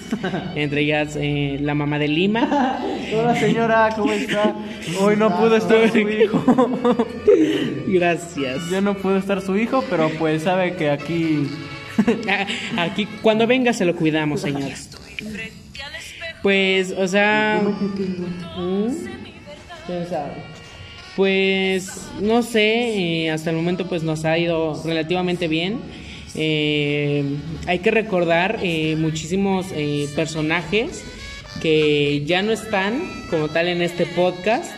Speaker 1: entre ellas eh, la mamá de Lima.
Speaker 2: Hola señora, ¿cómo está? Hoy no pudo estar su hijo.
Speaker 1: Gracias.
Speaker 2: Ya no pudo estar su hijo, pero pues sabe que aquí...
Speaker 1: Ah, Aquí, cuando venga se lo cuidamos, señores. Pues, o sea... ¿Mm? ¿Quién sabe? Pues, no sé, eh, hasta el momento pues nos ha ido relativamente bien. Eh, hay que recordar eh, muchísimos eh, personajes que ya no están como tal en este podcast.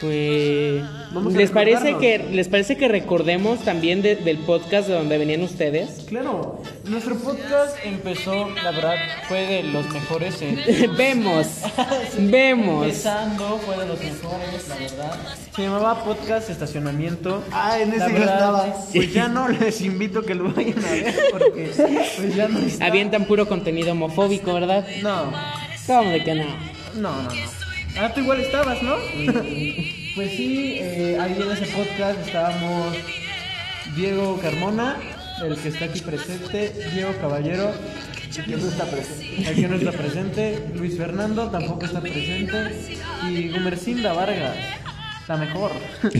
Speaker 1: Pues,
Speaker 2: Vamos a
Speaker 1: ¿les parece que les parece que recordemos también de- del podcast de donde venían ustedes?
Speaker 2: Claro, nuestro podcast empezó, la verdad, fue de los mejores en... [LAUGHS]
Speaker 1: vemos, [LAUGHS] vemos.
Speaker 2: Empezando, fue de los mejores, la verdad. Se llamaba Podcast Estacionamiento.
Speaker 3: Ah, en ese
Speaker 2: verdad,
Speaker 3: estaba.
Speaker 2: Pues ya no les invito que lo vayan a ver porque pues ya no está.
Speaker 1: Avientan puro contenido homofóbico, ¿verdad?
Speaker 2: No,
Speaker 1: ¿Cómo de que no?
Speaker 2: no, no, no. Ah, tú igual estabas, ¿no? pues sí, eh, ahí en ese podcast estábamos Diego Carmona, el que está aquí presente, Diego Caballero, el que no está presente, el que no está presente, Luis Fernando tampoco está presente y Gumercinda Vargas, la mejor. [LAUGHS]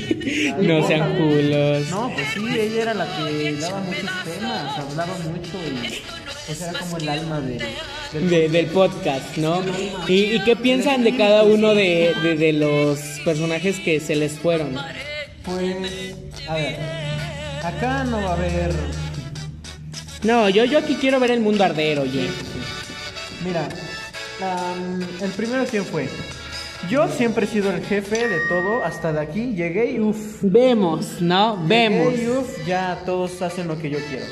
Speaker 1: No sean culos.
Speaker 2: No, pues sí, ella era la que daba muchos temas, hablaba mucho y pues era como el alma de, del
Speaker 1: De- del podcast, ¿no? ¿Y, y qué piensan de cada uno de, de- de los personajes que se les fueron?
Speaker 2: Pues, a ver, acá no va a haber.
Speaker 1: No, yo, yo aquí quiero ver el mundo arder, oye.
Speaker 2: Mira, am, el primero quién fue. Yo siempre he sido el jefe de todo, hasta de aquí llegué y uff.
Speaker 1: Vemos, ¿no? Vemos.
Speaker 2: Llegué y uff, ya todos hacen lo que yo quiero.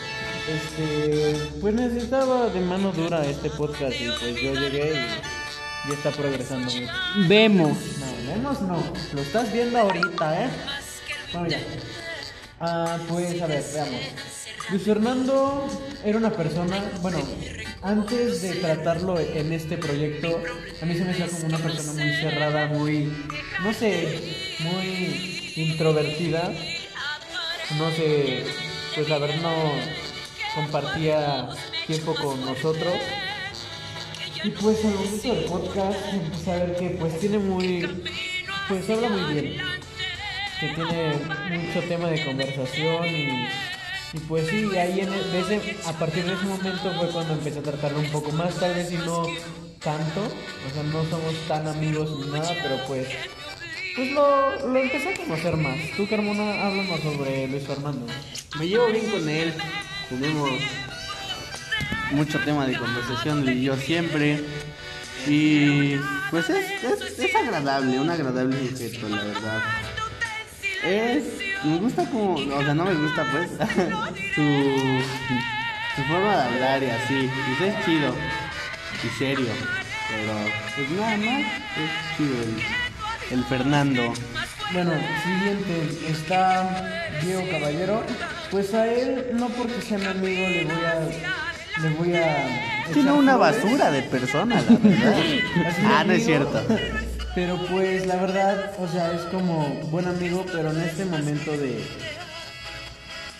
Speaker 2: Este, pues necesitaba de mano dura este podcast y pues yo llegué y ya está progresando mucho.
Speaker 1: Vemos.
Speaker 2: No, vemos no. Lo estás viendo ahorita, ¿eh? Bueno, ya. Ah, pues a ver, veamos. Luis Fernando era una persona, bueno, antes de tratarlo en este proyecto, a mí se me hacía como una persona muy cerrada, muy, no sé, muy introvertida. No sé, pues la verdad no compartía tiempo con nosotros. Y pues al momento del podcast empecé a ver que pues tiene muy, pues habla muy bien, que tiene mucho tema de conversación y, pues sí, ahí en el- de ese, a partir de ese momento fue cuando empecé a tratarlo un poco más, tal vez y no tanto, o sea, no somos tan amigos ni nada, pero pues, pues lo, lo empecé a conocer más. Tú, Carmona, háblanos sobre Luis Fernando.
Speaker 3: Me llevo bien con él. Tenemos mucho tema de conversación, y yo siempre. Y pues es, es, es agradable, un agradable sujeto, la verdad. Es. Me gusta como. O sea, no me gusta pues. [LAUGHS] su. Su forma de hablar y así. Pues es chido. Y serio. Pero pues nada más. Es chido el, el Fernando.
Speaker 2: Bueno, siguiente está Diego Caballero. Pues a él, no porque sea mi amigo, le voy a. Le voy a.
Speaker 3: Tiene una
Speaker 2: flores.
Speaker 3: basura de persona, la verdad. [LAUGHS] Ah, no es cierto.
Speaker 2: Pero pues la verdad, o sea, es como buen amigo, pero en este momento de.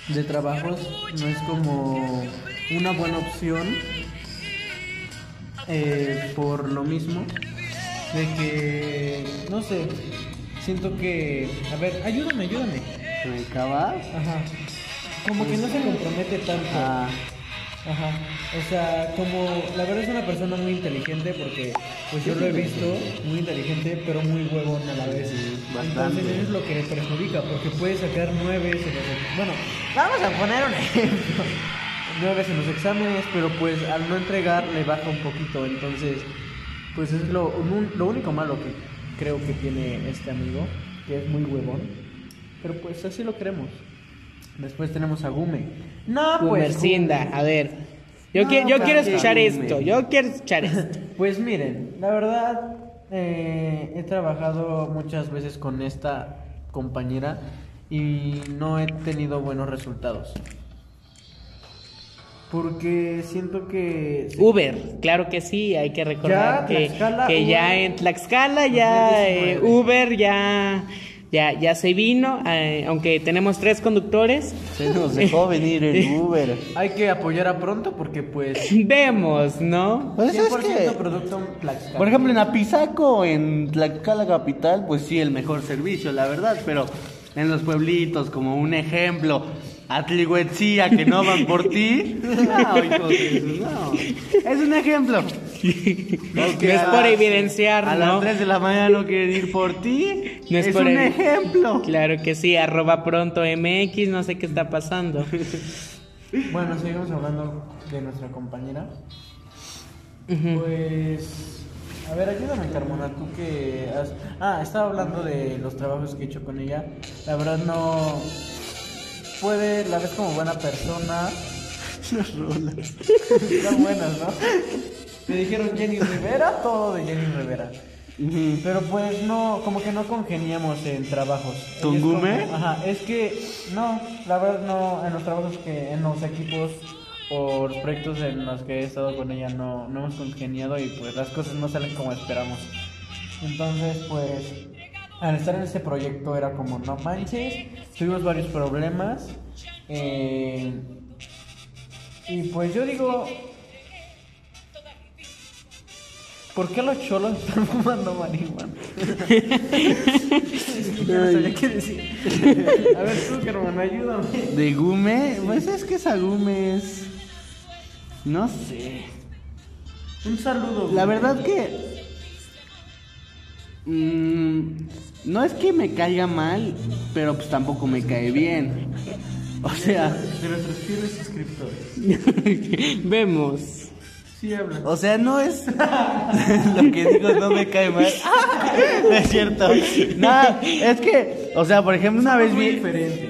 Speaker 2: De trabajos no es como una buena opción. eh, por lo mismo. De que. No sé. Siento que. A ver, ayúdame, ayúdame.
Speaker 3: ¿Me acabas?
Speaker 2: Ajá. Como que no se compromete tanto.
Speaker 3: Ah,
Speaker 2: Ajá. O sea, como la verdad es una persona muy inteligente porque pues yo lo he visto muy inteligente pero muy huevón a la vez.
Speaker 3: Bastante.
Speaker 2: Entonces eso es lo que le perjudica porque puede sacar nueve en los bueno, vamos a poner un ejemplo. Nueve en los exámenes, pero pues al no entregar le baja un poquito. Entonces, pues es lo, un- lo único malo que creo que tiene este amigo, que es muy huevón. Pero pues así lo queremos. Después tenemos a Gume. No, pues.
Speaker 1: Gumercinda, a ver. Yo,
Speaker 2: No,
Speaker 1: quiero, yo quiero escuchar esto, yo quiero escuchar esto. [LAUGHS]
Speaker 2: Pues miren, la verdad eh, he trabajado muchas veces con esta compañera y no he tenido buenos resultados. Porque siento que...
Speaker 1: Uber, claro que sí, hay que recordar
Speaker 2: Ya,
Speaker 1: que, ya en Tlaxcala ya eh,
Speaker 2: 2019.
Speaker 1: Uber ya ya, ya se vino, eh, aunque tenemos tres conductores.
Speaker 3: Se nos dejó venir el [LAUGHS] Uber.
Speaker 2: Hay que apoyar a pronto porque pues [LAUGHS]
Speaker 1: Vemos, ¿no?
Speaker 3: Pues es
Speaker 2: 100%
Speaker 3: que,
Speaker 2: producto Tlaxcala.
Speaker 3: por ejemplo, en Apizaco, en Tlaxcala capital, pues sí, el mejor servicio, la verdad, pero en los pueblitos, como un ejemplo, Atlihuetzía, que no van por ti, [LAUGHS] no, hijo de su- no. Es un ejemplo. [LAUGHS]
Speaker 1: No es por evidenciar,
Speaker 3: A
Speaker 1: ¿no?
Speaker 3: las 3 de la mañana no quieren ir por ti, [LAUGHS]
Speaker 1: No
Speaker 3: es,
Speaker 1: es por
Speaker 3: un ejemplo.
Speaker 1: Claro que sí, arroba pronto MX, no sé qué está pasando. [LAUGHS]
Speaker 2: Bueno, seguimos hablando de nuestra compañera. Pues, a ver, ayúdame, Carmona, tú que has... Ah, estaba hablando de los trabajos que he hecho con ella. La verdad no... Puede, la ves como buena persona. Están buenas, ¿no? Me dijeron Jenny Rivera, todo de Jenny Rivera.
Speaker 3: Ujú.
Speaker 2: Pero pues no, como que no congeniamos en trabajos.
Speaker 3: ¿Con
Speaker 2: Ella es como-? Ajá, es que no, la verdad no, en los trabajos que, en los equipos o los proyectos en los que he estado con ella no, no hemos congeniado y pues las cosas no salen como esperamos. Entonces pues al estar en ese proyecto era como no manches, tuvimos varios problemas eh, y pues yo digo ¿Por qué los cholos están [LAUGHS] fumando marihuana? [LAUGHS] Yo no sabía qué decir. A ver, tú, hermano, ayúdame.
Speaker 3: De Gume, pues es que esa Gume es. No sé.
Speaker 2: Un saludo.
Speaker 3: La
Speaker 2: güey.
Speaker 3: verdad que. mm, no es que me caiga mal, pero pues tampoco me cae bien. O sea,
Speaker 2: De nuestros fieles suscriptores. [LAUGHS]
Speaker 1: Vemos.
Speaker 2: Sí, habla.
Speaker 3: o sea, no es [LAUGHS] lo que digo, no me cae mal. No [LAUGHS] es cierto. Nada, es que, o sea, por ejemplo, una vez vi,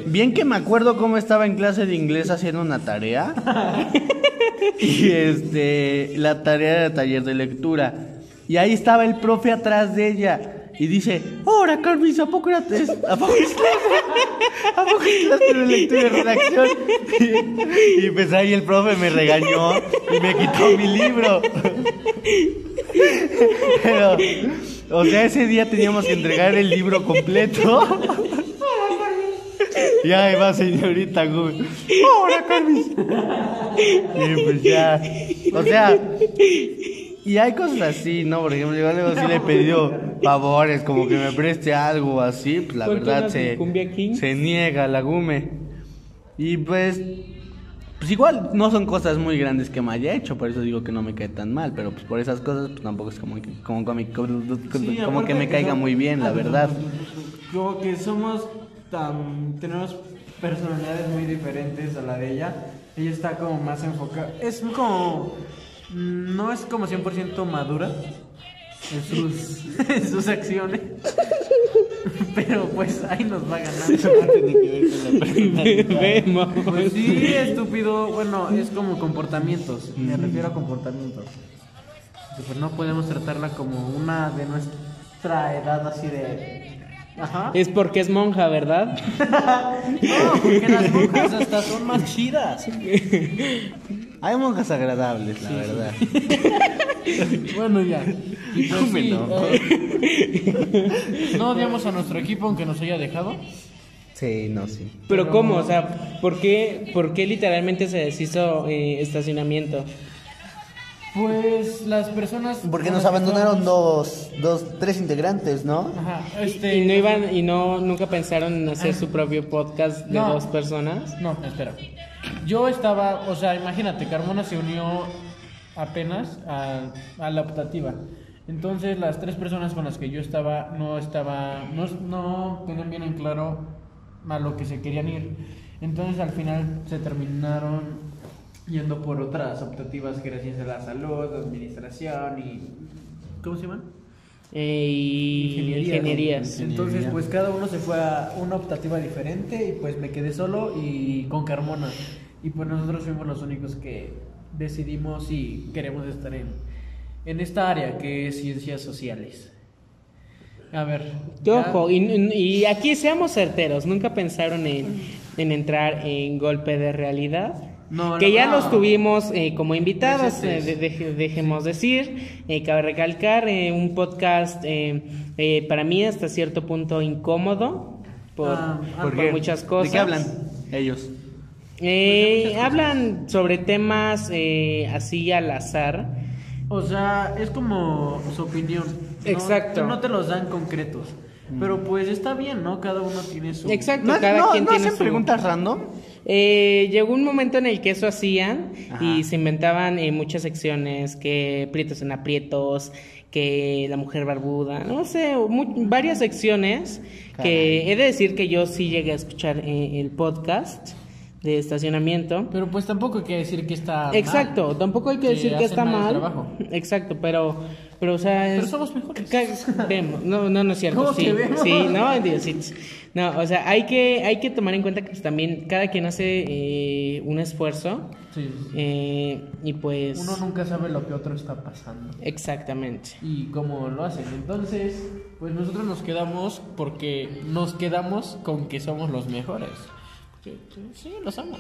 Speaker 3: bien que me acuerdo cómo estaba en clase de inglés haciendo una tarea. [LAUGHS] Y este, la tarea era taller de lectura. Y ahí estaba el profe atrás de ella. Y dice, ahora Carmis, ¿a poco era ¿A poco es? ¿A de lectura y redacción? Y, y pues ahí el profe me regañó y me quitó mi libro. Pero, o sea, ese día teníamos que entregar el libro completo. Y ahí va señorita Gómez. ¡Ahora, Carmis! Y pues ya. O sea, y hay cosas así, ¿no? Por ejemplo, yo luego sí le pedido favores, como que me [LAUGHS] preste algo así, pues la verdad se, se niega la Gume. Y pues, pues igual no son cosas muy grandes que me haya hecho, por eso digo que no me cae tan mal, pero pues por esas cosas pues tampoco es como que, como, como, como-
Speaker 2: Sí,
Speaker 3: como
Speaker 2: aparte
Speaker 3: que me caiga
Speaker 2: son-
Speaker 3: muy bien, la verdad.
Speaker 2: Como que somos tan. Tenemos personalidades muy diferentes a la de ella. Ella está como más enfocada. Es como. No es como 100% madura en sus, [LAUGHS] en sus acciones. [LAUGHS] Pero pues ahí nos va ganando.
Speaker 1: Vemos.
Speaker 2: Pues sí, estúpido. Bueno, es como comportamientos. Me refiero a comportamientos. Pues no podemos tratarla como una de nuestra edad así de. Ajá.
Speaker 1: Es porque es monja, ¿verdad? [LAUGHS]
Speaker 2: No, porque las monjas hasta son más chidas.
Speaker 3: Hay monjas agradables, la verdad. [LAUGHS]
Speaker 2: Bueno, ya. Y pues sí, eh, [LAUGHS] no odiamos a nuestro equipo aunque nos haya dejado.
Speaker 3: Sí, no, sí.
Speaker 1: Pero ¿cómo? O sea, ¿por qué, por qué literalmente se deshizo eh, estacionamiento?
Speaker 2: Pues las personas.
Speaker 3: Porque nos abandonaron dos, dos, tres integrantes, ¿no?
Speaker 2: Ajá, este.
Speaker 1: ¿Y no iban y no nunca pensaron en hacer su propio podcast de
Speaker 2: No.
Speaker 1: dos personas?
Speaker 2: No, espera. Yo estaba, o sea, imagínate, Carmona se unió apenas a, la optativa. Entonces las tres personas con las que yo estaba no estaba, no, no tenían bien en claro a lo que se querían ir. Entonces al final se terminaron yendo por otras optativas que era ciencia de la salud, administración y ¿cómo se llaman?
Speaker 1: Eh, y ingenierías.
Speaker 2: Entonces, pues cada uno se fue a una optativa diferente y pues me quedé solo y con Carmona. Y pues nosotros fuimos los únicos que decidimos y queremos estar en, en esta área que es ciencias sociales. A ver.
Speaker 1: Ojo, y, y aquí seamos certeros, ¿nunca pensaron en, en entrar en golpe de realidad?
Speaker 2: No,
Speaker 1: que
Speaker 2: no,
Speaker 1: ya
Speaker 2: no.
Speaker 1: los tuvimos eh, como invitados, eh, de- de- dejemos decir, eh, cabe recalcar, eh, un podcast eh, eh, para mí hasta cierto punto incómodo por,
Speaker 2: Ah, ah,
Speaker 1: por
Speaker 3: qué?
Speaker 1: muchas cosas.
Speaker 3: ¿De qué hablan ellos?
Speaker 1: Eh, hablan sobre temas eh, así al azar.
Speaker 2: O sea, es como su opinión. ¿no?
Speaker 1: Exacto.
Speaker 2: No te los dan concretos. Pero pues está bien, ¿no? Cada uno tiene su...
Speaker 1: Exacto,
Speaker 3: ¿No,
Speaker 1: cada
Speaker 3: no-
Speaker 1: quien
Speaker 3: no
Speaker 1: tiene
Speaker 3: hacen
Speaker 1: su...
Speaker 3: preguntas random?
Speaker 1: Eh, llegó un momento en el que eso hacían
Speaker 3: Ajá.
Speaker 1: y se inventaban eh, muchas secciones, que prietos en aprietos, que la mujer barbuda, no sé, mu- varias secciones que he de decir que yo sí llegué a escuchar eh, el podcast de estacionamiento.
Speaker 2: Pero pues tampoco hay que decir que está mal.
Speaker 1: Exacto, tampoco hay que
Speaker 2: Que
Speaker 1: decir que está
Speaker 2: mal.
Speaker 1: Exacto, pero, pero o sea, es-
Speaker 2: Pero somos mejores.
Speaker 1: vemos. No, no, no es cierto.
Speaker 2: ¿Cómo
Speaker 1: sí,
Speaker 2: que vemos?
Speaker 1: sí, no, Diosito. No, o sea, hay que, hay que tomar en cuenta que pues, también cada quien hace eh, un esfuerzo
Speaker 2: Sí.
Speaker 1: eh, y pues
Speaker 2: Uno nunca sabe lo que otro está pasando.
Speaker 1: exactamente.
Speaker 2: Y cómo lo hacen. Entonces, pues nosotros nos quedamos porque nos quedamos con que somos los mejores. Sí, sí, sí, lo somos.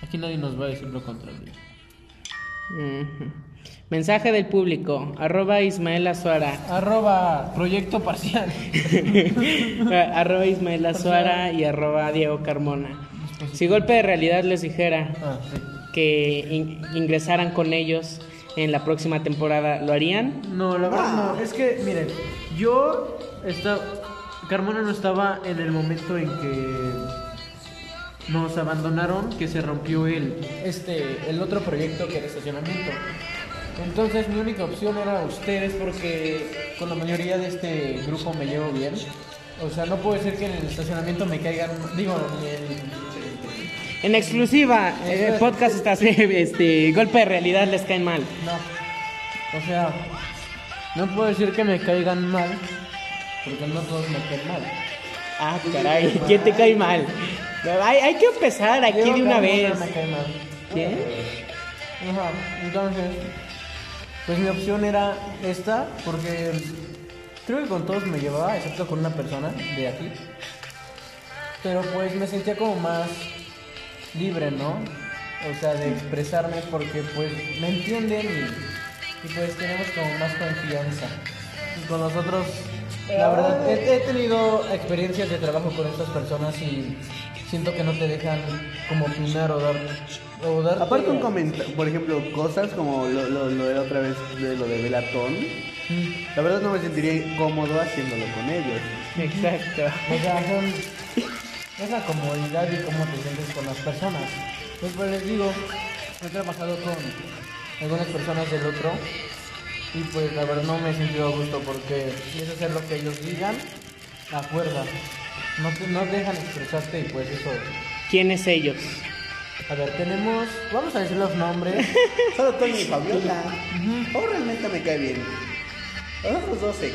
Speaker 2: Aquí nadie nos va a decir lo contrario.
Speaker 1: Ujú. Mensaje del público, arroba Ismael Azuara,
Speaker 2: Arroba proyecto parcial. [LAUGHS]
Speaker 1: arroba Ismael Azuara y arroba Diego Carmona. Si golpe de realidad les dijera
Speaker 2: Ah, sí.
Speaker 1: que in- ingresaran con ellos en la próxima temporada, ¿lo harían?
Speaker 2: No, la verdad no. Es que, miren, yo estaba. Carmona no estaba en el momento en que nos abandonaron, que se rompió el, este, el otro proyecto que era estacionamiento. Entonces mi única opción era ustedes porque con la mayoría de este grupo me llevo bien. O sea, no puedo decir que en el estacionamiento me caigan, digo, en-
Speaker 1: En exclusiva, eh, podcast está este golpe de realidad les caen mal.
Speaker 2: No. O sea, no puedo decir que me caigan mal, porque no todos me caen mal.
Speaker 1: Ah, caray, ¿quién te cae mal? Hay, hay que empezar aquí de una vez.
Speaker 2: me cae mal.
Speaker 1: ¿Quién?
Speaker 2: Ajá, entonces, pues mi opción era esta, porque creo que con todos me llevaba, excepto con una persona de aquí. Pero pues me sentía como más libre, ¿no? O sea, de expresarme porque pues me entienden y, pues tenemos como más confianza. Y con nosotros, la verdad, he, he tenido experiencias de trabajo con estas personas y siento que no te dejan como opinar o dar... O darte-
Speaker 3: Aparte un comentario, por ejemplo, cosas como lo, lo, lo de la otra vez de lo de Velatón, la verdad no me sentiría cómodo haciéndolo con ellos.
Speaker 1: Exacto. [LAUGHS]
Speaker 2: O sea, son esa comodidad y cómo te sientes con las personas. Pues, pues les digo, he trabajado con algunas personas del otro y pues la verdad no me he sentido a gusto porque es hacer lo que ellos digan a fuerza. No te, no dejan expresarte y pues eso.
Speaker 1: ¿Quiénes ellos?
Speaker 2: A ver, tenemos, vamos a decir los nombres. [LAUGHS]
Speaker 3: Solo Tony y Fabiola. O realmente me cae bien. Los dos X.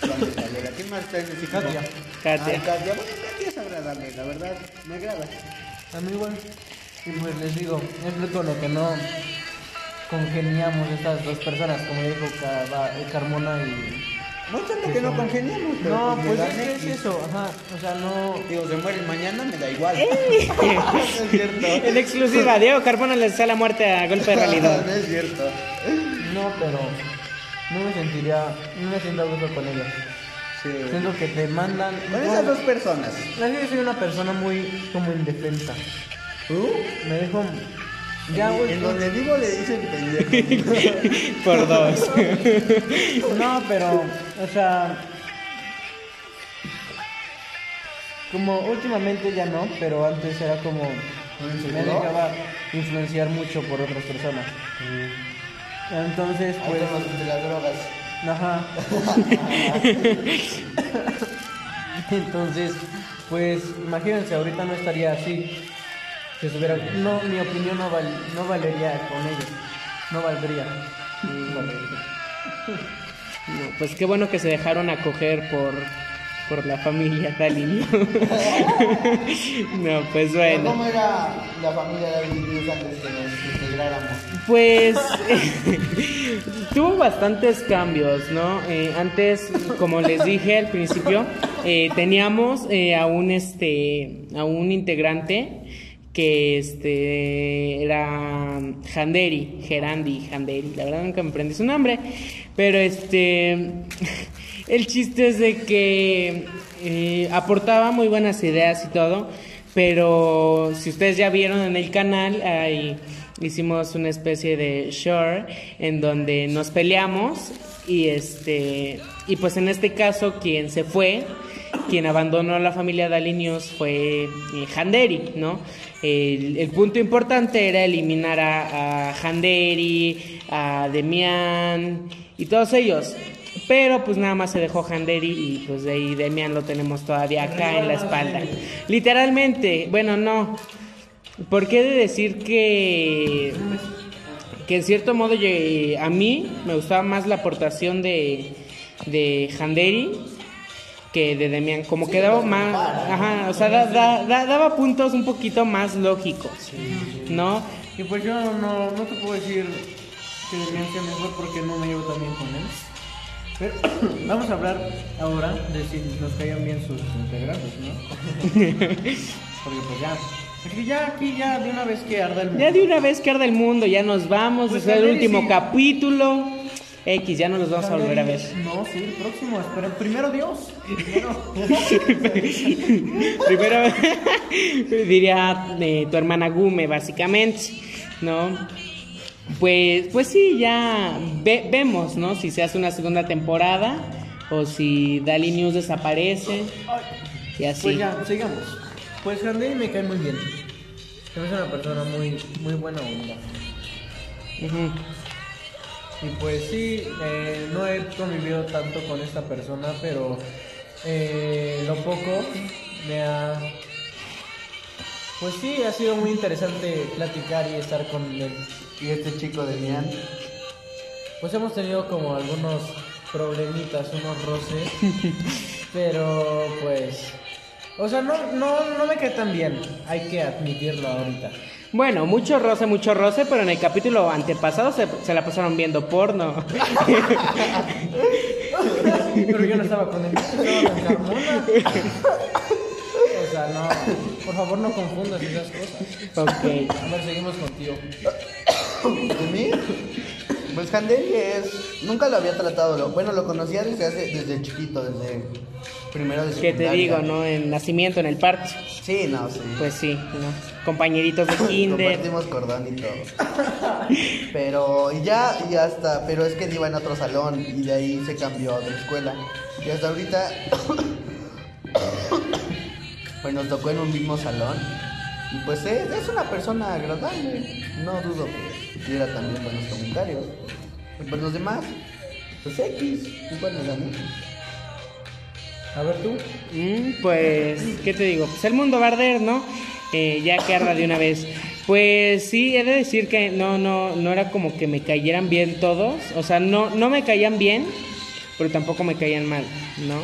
Speaker 3: Fabiola. ¿Quién más está en ese equipo?
Speaker 2: Katia.
Speaker 1: Katia.
Speaker 3: Ah, Katia. Bueno, Katia es agradable, la verdad. Me agrada.
Speaker 2: A mí igual. Y pues les digo, es con lo que no congeniamos estas dos personas, como dijo Cava- Carmona y...
Speaker 3: No tanto que no congeniamos, pero
Speaker 2: No, pues
Speaker 3: dan
Speaker 2: es que es eso, ajá, o sea, no...
Speaker 3: Digo, se mueren mañana, me da igual. [LAUGHS] no es cierto.
Speaker 1: En exclusiva, Diego Carbona les da la muerte a golpe de [LAUGHS] realidad.
Speaker 3: no es cierto.
Speaker 2: No, pero no me sentiría, no me siento a gusto con ellos.
Speaker 3: Sí.
Speaker 2: Siento que te mandan...
Speaker 3: Con esas dos personas.
Speaker 2: Es que yo soy una persona muy como indefensa.
Speaker 3: ¿Tú?
Speaker 2: Me dejo... Ya,
Speaker 3: en,
Speaker 2: güey.
Speaker 3: en donde vivo le dicen pendejo. [LAUGHS]
Speaker 1: Por dos.
Speaker 2: No, pero, o sea... Como últimamente ya no, pero antes era como... Me dejaba influenciar mucho por otras personas. Entonces,
Speaker 3: Pues de las drogas.
Speaker 2: Ajá. [LAUGHS] Entonces, pues imagínense, ahorita no estaría así. Si estuviera, no, mi opinión no, val- no valería con ellos. No valdría.
Speaker 1: No, pues qué bueno que se dejaron acoger por, por la familia Dalí. No, [LAUGHS] pues bueno.
Speaker 3: ¿Cómo era la familia Cruz antes que nos integráramos?
Speaker 1: Pues [LAUGHS] tuvo bastantes cambios, ¿no? Eh, antes, como les dije al principio, eh, teníamos eh, a un este a un integrante que este era Handeri, Gerandi, Handeri, la verdad nunca me aprendí su nombre, pero este [LAUGHS] el chiste es de que eh, aportaba muy buenas ideas y todo, pero si ustedes ya vieron en el canal, ahí hicimos una especie de short en donde nos peleamos y este y pues en este caso quien se fue quien abandonó a la familia Dali News fue eh, Handeri, ¿no? El, punto importante era eliminar a, a Handeri, a Demian y todos ellos. Pero pues nada más se dejó Handeri y pues de ahí Demian lo tenemos todavía acá en la espalda. Literalmente, bueno, no. ¿Por qué de decir que que en cierto modo ye- a mí me gustaba más la aportación de, de Handeri que de Demian, como que daba más, ajá, o sea, da- da- da- daba puntos un poquito más lógicos, ¿no?
Speaker 2: Y pues yo no, no, te puedo decir que Demian sea mejor porque no me llevo tan bien con él. Pero [COUGHS] vamos a hablar ahora de si nos caían bien sus integrantes, ¿no? [LAUGHS] Porque pues ya. Aquí ya, aquí ya, de una vez que arda el mundo.
Speaker 1: Ya de una vez que arda el mundo, ya nos vamos,
Speaker 2: Pues
Speaker 1: es el último
Speaker 2: sí.
Speaker 1: capítulo. X, ya no los vamos a volver a ver.
Speaker 2: No, sí, el próximo, espera, primero Dios. [LAUGHS] Primero.
Speaker 1: Primero [LAUGHS] diría eh, tu hermana Gume, básicamente, ¿no? Pues, pues sí, ya ve- vemos, ¿no? Si se hace una segunda temporada o si Dali News desaparece y así.
Speaker 2: Pues ya, sigamos. Pues Handel me cae muy bien. Hace una persona muy, muy buena onda.
Speaker 1: Ujú.
Speaker 2: Y pues sí, eh, no he convivido tanto con esta persona, pero eh, lo poco me ha... Pues sí, ha sido muy interesante platicar y estar con él.
Speaker 3: Y este chico de Mian.
Speaker 2: Pues hemos tenido como algunos problemitas, unos roces, [LAUGHS] pero pues... O sea, no, no, no me cae tan bien, hay que admitirlo ahorita.
Speaker 1: Bueno, mucho roce, mucho roce, pero en el capítulo antepasado se, se la pasaron viendo porno. [LAUGHS]
Speaker 2: Pero yo no estaba con él, estaba con Carmona. O sea, no, por favor no confundas esas cosas.
Speaker 1: ok.
Speaker 2: A ver, seguimos contigo.
Speaker 3: ¿De mí? Pues Handel es. Nunca lo había tratado. lo- bueno, lo conocía desde hace, desde chiquito, desde primero de
Speaker 1: ¿Qué
Speaker 3: secundaria.
Speaker 1: te digo, no? En nacimiento, en el parto.
Speaker 3: Sí, no, sí.
Speaker 1: Pues sí, ¿no? Compañeritos de [COUGHS] kinder.
Speaker 3: Compartimos cordón y todo. [LAUGHS] Pero, y ya, y hasta, pero es que iba en otro salón y de ahí se cambió a otra escuela. Y hasta ahorita, [COUGHS] pues nos tocó en un mismo salón. Y pues es, es una persona agradable. No dudo que tuviera también buenos comentarios. Y pues los demás, pues X, igual nos dan
Speaker 2: A ver tú.
Speaker 1: Mm, pues, ¿qué te digo? Pues el mundo va a arder, ¿no? Eh, ya que arda de una vez. Pues sí, he de decir que no, no, no era como que me cayeran bien todos. O sea, no, no me caían bien, pero tampoco me caían mal, ¿no?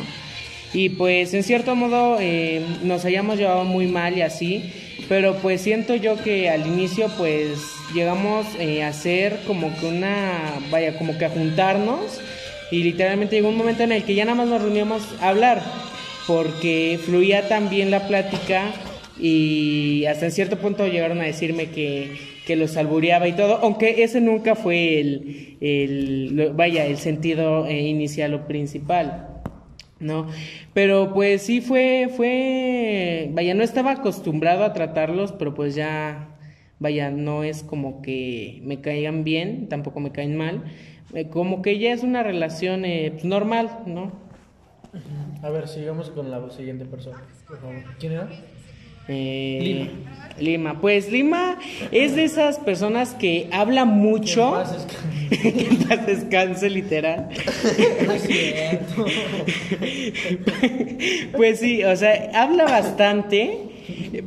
Speaker 1: Y pues en cierto modo eh, nos hayamos llevado muy mal y así, pero pues siento yo que al inicio pues llegamos eh, a hacer como que una, vaya, como que a juntarnos y literalmente llegó un momento en el que ya nada más nos reuníamos a hablar, porque fluía tan bien la plática y hasta en cierto punto llegaron a decirme que, que los albureaba y todo, aunque ese nunca fue el, el vaya, el sentido eh, inicial o principal. No, pero pues sí fue, fue, vaya, no estaba acostumbrado a tratarlos, pero pues ya, vaya, no es como que me caigan bien, tampoco me caen mal, eh, como que ya es una relación eh, pues, normal, ¿no?
Speaker 2: A ver, sigamos con la siguiente persona. Por favor. ¿Quién era?
Speaker 1: Eh,
Speaker 2: Lima.
Speaker 1: Lima, pues Lima es de esas personas que habla mucho,
Speaker 2: Que en paz descanse. [LAUGHS]
Speaker 1: literal. [LAUGHS] [LAUGHS] Pues sí, o sea, habla bastante,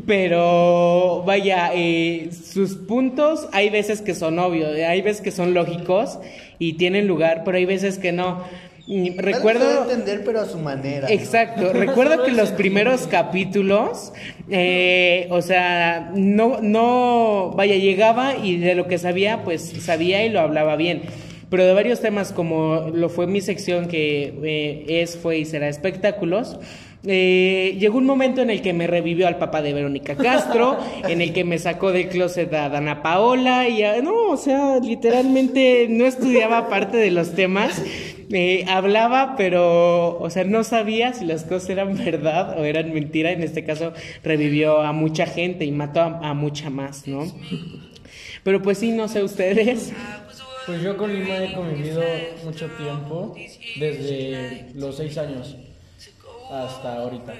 Speaker 1: pero vaya, eh, sus puntos hay veces que son obvios, hay veces que son lógicos y tienen lugar, pero hay veces que no. Y Recuerdo...
Speaker 3: entender, pero a su manera. ¿no?
Speaker 1: Exacto, [LAUGHS] recuerdo que los primeros capítulos, eh, o sea, no, no, vaya, llegaba y de lo que sabía, pues sabía y lo hablaba bien. Pero de varios temas, como lo fue mi sección que eh, es, fue y será espectáculos, Eh, llegó un momento en el que me revivió al papá de Verónica Castro, [LAUGHS] en el que me sacó del closet a Dana Paola, y a- no, o sea, literalmente no estudiaba parte de los temas, eh, hablaba, pero, o sea, no sabía si las cosas eran verdad o eran mentira. En este caso, revivió a mucha gente y mató a, a mucha más, ¿no? Pero pues sí, no sé ustedes.
Speaker 2: Pues yo con Lima he convivido mucho tiempo, desde los seis años hasta ahorita.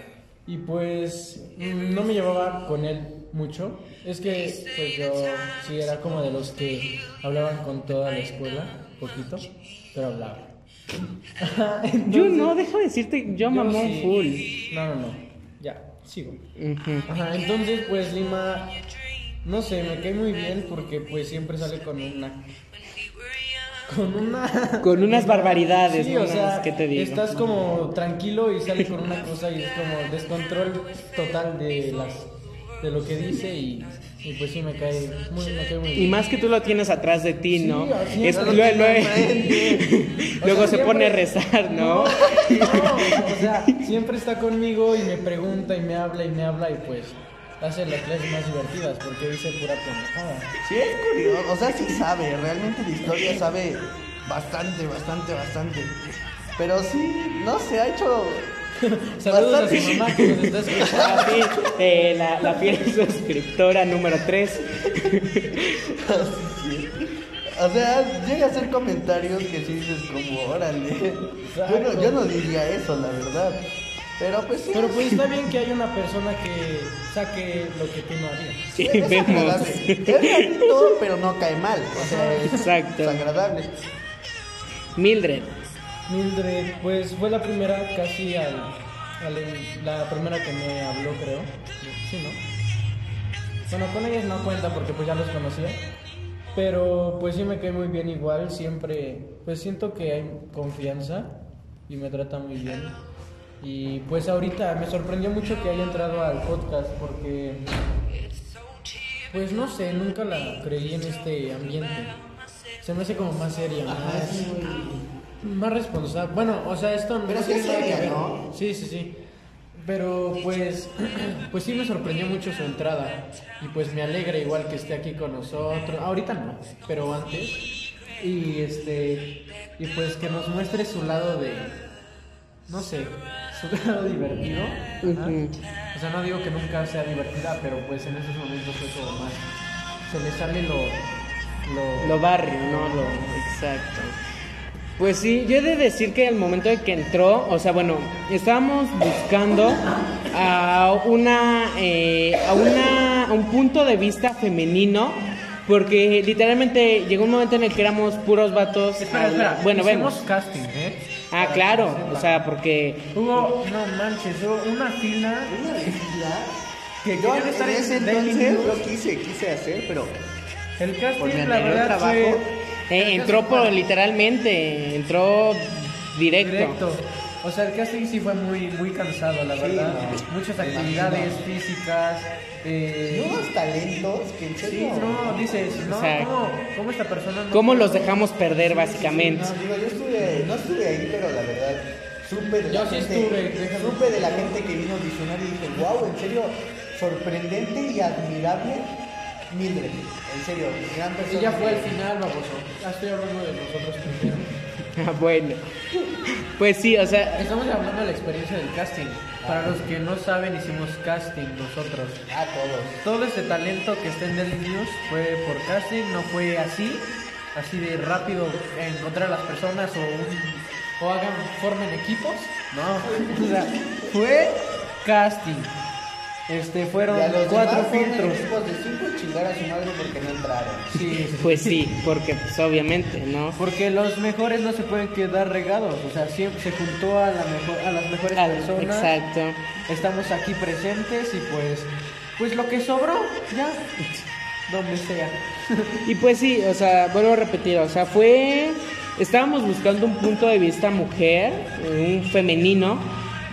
Speaker 2: Y pues mm, no me llevaba con él mucho. Es que pues yo sí era como de los que hablaban con toda la escuela, poquito, pero hablaba. [LAUGHS]
Speaker 1: Yo no, deja de decirte, yo mamón
Speaker 2: sí.
Speaker 1: full.
Speaker 2: No, no, no. Ya, sigo. Ajá, entonces pues Lima, no sé, me cae muy bien porque pues siempre sale con una... Con una... [LAUGHS]
Speaker 1: Con unas barbaridades,
Speaker 2: Sí,
Speaker 1: ¿no?
Speaker 2: o sea,
Speaker 1: ¿Qué te digo?
Speaker 2: estás como tranquilo y sale con una cosa y es como descontrol total de las de lo que dice y, y pues sí me cae muy, me cae muy
Speaker 1: Y
Speaker 2: bien.
Speaker 1: más que tú lo tienes atrás de ti, ¿no?
Speaker 2: Sí,
Speaker 1: Es- [LAUGHS] luego
Speaker 2: sea,
Speaker 1: se pone a rezar, ¿no?
Speaker 2: No, o sea, [LAUGHS] siempre está conmigo y me pregunta y me habla y me habla y pues hace las clases más divertidas porque dice pura pendejada.
Speaker 3: Sí, es curioso. O sea, sí sabe. Realmente de historia sabe bastante, bastante, bastante. Pero sí, no se ha hecho. [LAUGHS]
Speaker 2: Saludos a
Speaker 3: bastante-
Speaker 2: su mamá que nos está escuchando.
Speaker 1: Ah, sí, eh, la, la fiel [LAUGHS] suscriptora número 3. [LAUGHS]
Speaker 3: O sea, llega a hacer comentarios que sí dices como, órale. Yo no, yo no diría eso, la verdad. Pero pues sí.
Speaker 2: Pero pues está bien que haya una persona que saque lo que tú no harías.
Speaker 1: Sí,
Speaker 3: es
Speaker 1: vemos.
Speaker 3: agradable. Es ratito, pero no cae mal. O sea, es,
Speaker 1: Exacto.
Speaker 3: es agradable.
Speaker 1: Mildred.
Speaker 2: Mildred, pues fue la primera casi al, al- la primera que me habló, creo. Sí, ¿no? Bueno, con ellas no cuenta porque pues ya los conocía. Pero pues sí me cae muy bien igual, siempre pues siento que hay confianza y me trata muy bien. Y pues ahorita me sorprendió mucho que haya entrado al podcast porque pues no sé, nunca la creí en este ambiente. Se me hace como más seria, más, más responsable. Bueno, o sea, esto no
Speaker 3: Pero sí
Speaker 2: tiene
Speaker 3: es
Speaker 2: nada que
Speaker 3: seria,
Speaker 2: ver.
Speaker 3: ¿no?
Speaker 2: Sí, sí, sí. Pero pues, [CLEARS THROAT] pues sí me sorprendió mucho su entrada. Y pues me alegra igual que esté aquí con nosotros. Ahorita no, pero antes. Y este, y pues que nos muestre su lado de, no sé, su [LAUGHS] lado divertido. Ajá.
Speaker 1: Ujú.
Speaker 2: O sea, no digo que nunca sea divertida, pero pues en esos momentos fue como más. Se le sale lo. Lo,
Speaker 1: Lo barrio, ¿no? Lo exacto. Pues sí, yo he de decir que al momento de que entró, o sea, bueno, estábamos buscando a una, eh, a una, a un punto de vista femenino, porque literalmente llegó un momento en el que éramos puros vatos.
Speaker 2: Espera, espera.
Speaker 1: Bueno,
Speaker 2: hicimos
Speaker 1: vemos.
Speaker 2: casting, ¿eh?
Speaker 1: Ah, claro, o sea, porque
Speaker 2: Hubo, no manches, hubo una fila que
Speaker 3: Yo
Speaker 2: querían estar
Speaker 3: en ese entonces lo quise, quise hacer, pero
Speaker 2: El casting,
Speaker 3: por mi
Speaker 2: la verdad,
Speaker 3: trabajo,
Speaker 2: fue
Speaker 1: eh, entró por literalmente, entró directo.
Speaker 2: directo. O sea, el casting sí fue muy, muy cansado, la verdad.
Speaker 3: no.
Speaker 2: Muchas actividades
Speaker 3: imagino.
Speaker 2: físicas. Eh,
Speaker 3: y unos talentos que en
Speaker 2: sí,
Speaker 3: serio.
Speaker 2: no, dices, no,
Speaker 1: O sea,
Speaker 2: ¿cómo, cómo esta persona no
Speaker 1: ¿Cómo
Speaker 2: puede-
Speaker 1: los dejamos perder, básicamente?
Speaker 3: No, digo, yo estuve, no estuve ahí, pero la verdad, supe de
Speaker 2: Yo
Speaker 3: la
Speaker 2: sí
Speaker 3: gente,
Speaker 2: estuve,
Speaker 3: supe de la gente que vino a audicionar y dije, wow, en serio, sorprendente y admirable Mildred, en serio, gran persona.
Speaker 2: Ella fue al final, baboso. Ya estoy hablando de nosotros primero.
Speaker 1: Ah, [LAUGHS] bueno. Pues sí, o sea,
Speaker 2: Estamos hablando de la experiencia del casting. Para los que no saben, hicimos casting nosotros.
Speaker 3: A todos.
Speaker 2: Todo este talento que está en Daily News fue por casting, no fue así, así de rápido encontrar a las personas o, un- o hagan, formen equipos. No, [LAUGHS] o sea, fue casting. Este, fueron
Speaker 3: Y a los
Speaker 2: cuatro filtros.
Speaker 3: de cinco chingar a su madre porque no entraron.
Speaker 2: Sí, sí,
Speaker 1: pues sí, porque pues obviamente, ¿no?
Speaker 2: Porque los mejores no se pueden quedar regados, o sea, siempre se juntó a, la mejor, a las mejores
Speaker 1: Al-
Speaker 2: personas.
Speaker 1: exacto.
Speaker 2: Estamos aquí presentes y pues, pues lo que sobró, ya, donde sea.
Speaker 1: Y pues sí, o sea, vuelvo a repetir, o sea, fue... Estábamos buscando un punto de vista mujer, un femenino,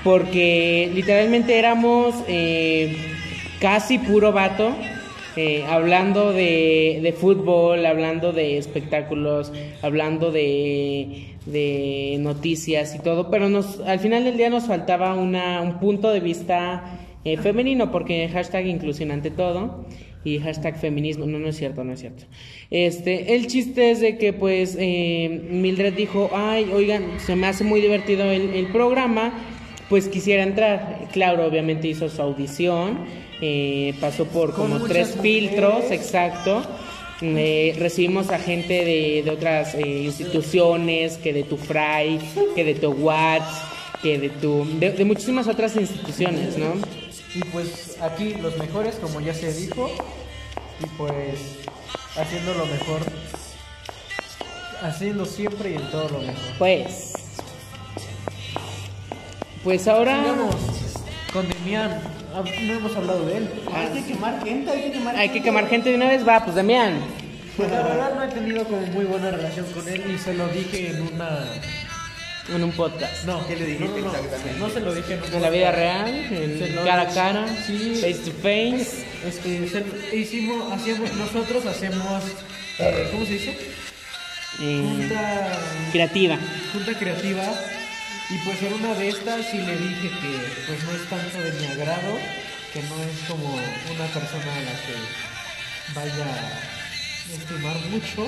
Speaker 1: porque literalmente éramos eh, casi puro vato. eh, hablando de, de fútbol, hablando de espectáculos, hablando de, de noticias y todo, pero nos, al final del día nos faltaba una, un punto de vista eh, femenino, porque hashtag inclusión ante todo y hashtag feminismo, no, no es cierto, no es cierto. Este, el chiste es de que pues eh, Mildred dijo, ay, oigan, se me hace muy divertido el, el programa, pues quisiera entrar. Claro, obviamente hizo su audición, eh, pasó por
Speaker 2: Con
Speaker 1: como tres filtros, exacto. Eh, recibimos a gente de, de otras eh, instituciones, que de tu Fray, que de tu Watts, que de tu, de, de muchísimas otras instituciones, ¿no?
Speaker 2: Y pues aquí los mejores, como ya se dijo, y pues haciendo lo mejor, haciendo siempre y en todo lo mejor.
Speaker 1: Pues, pues ahora
Speaker 2: con Demian, Ah, no hemos hablado de él.
Speaker 3: Hay que quemar gente, hay que quemar
Speaker 1: hay que quemar gente de una vez, va, pues Damián.
Speaker 2: Pues la verdad no he tenido como muy buena relación con él y se lo dije en una...
Speaker 1: En un podcast.
Speaker 2: No,
Speaker 3: ¿Qué le dijiste
Speaker 2: no,
Speaker 3: exactamente?
Speaker 2: No se lo dije en un
Speaker 1: En la vida real, en
Speaker 2: Se
Speaker 1: cara a cara,
Speaker 2: Sí.
Speaker 1: face to face.
Speaker 2: Este, se- hicimos, hacíamos, nosotros hacemos, eh, ¿cómo se dice?
Speaker 1: eh,
Speaker 2: Junta,
Speaker 1: creativa.
Speaker 2: junta creativa. Y pues en una de estas sí le dije que pues no es tanto de mi agrado, que no es como una persona a la que vaya a estimar mucho.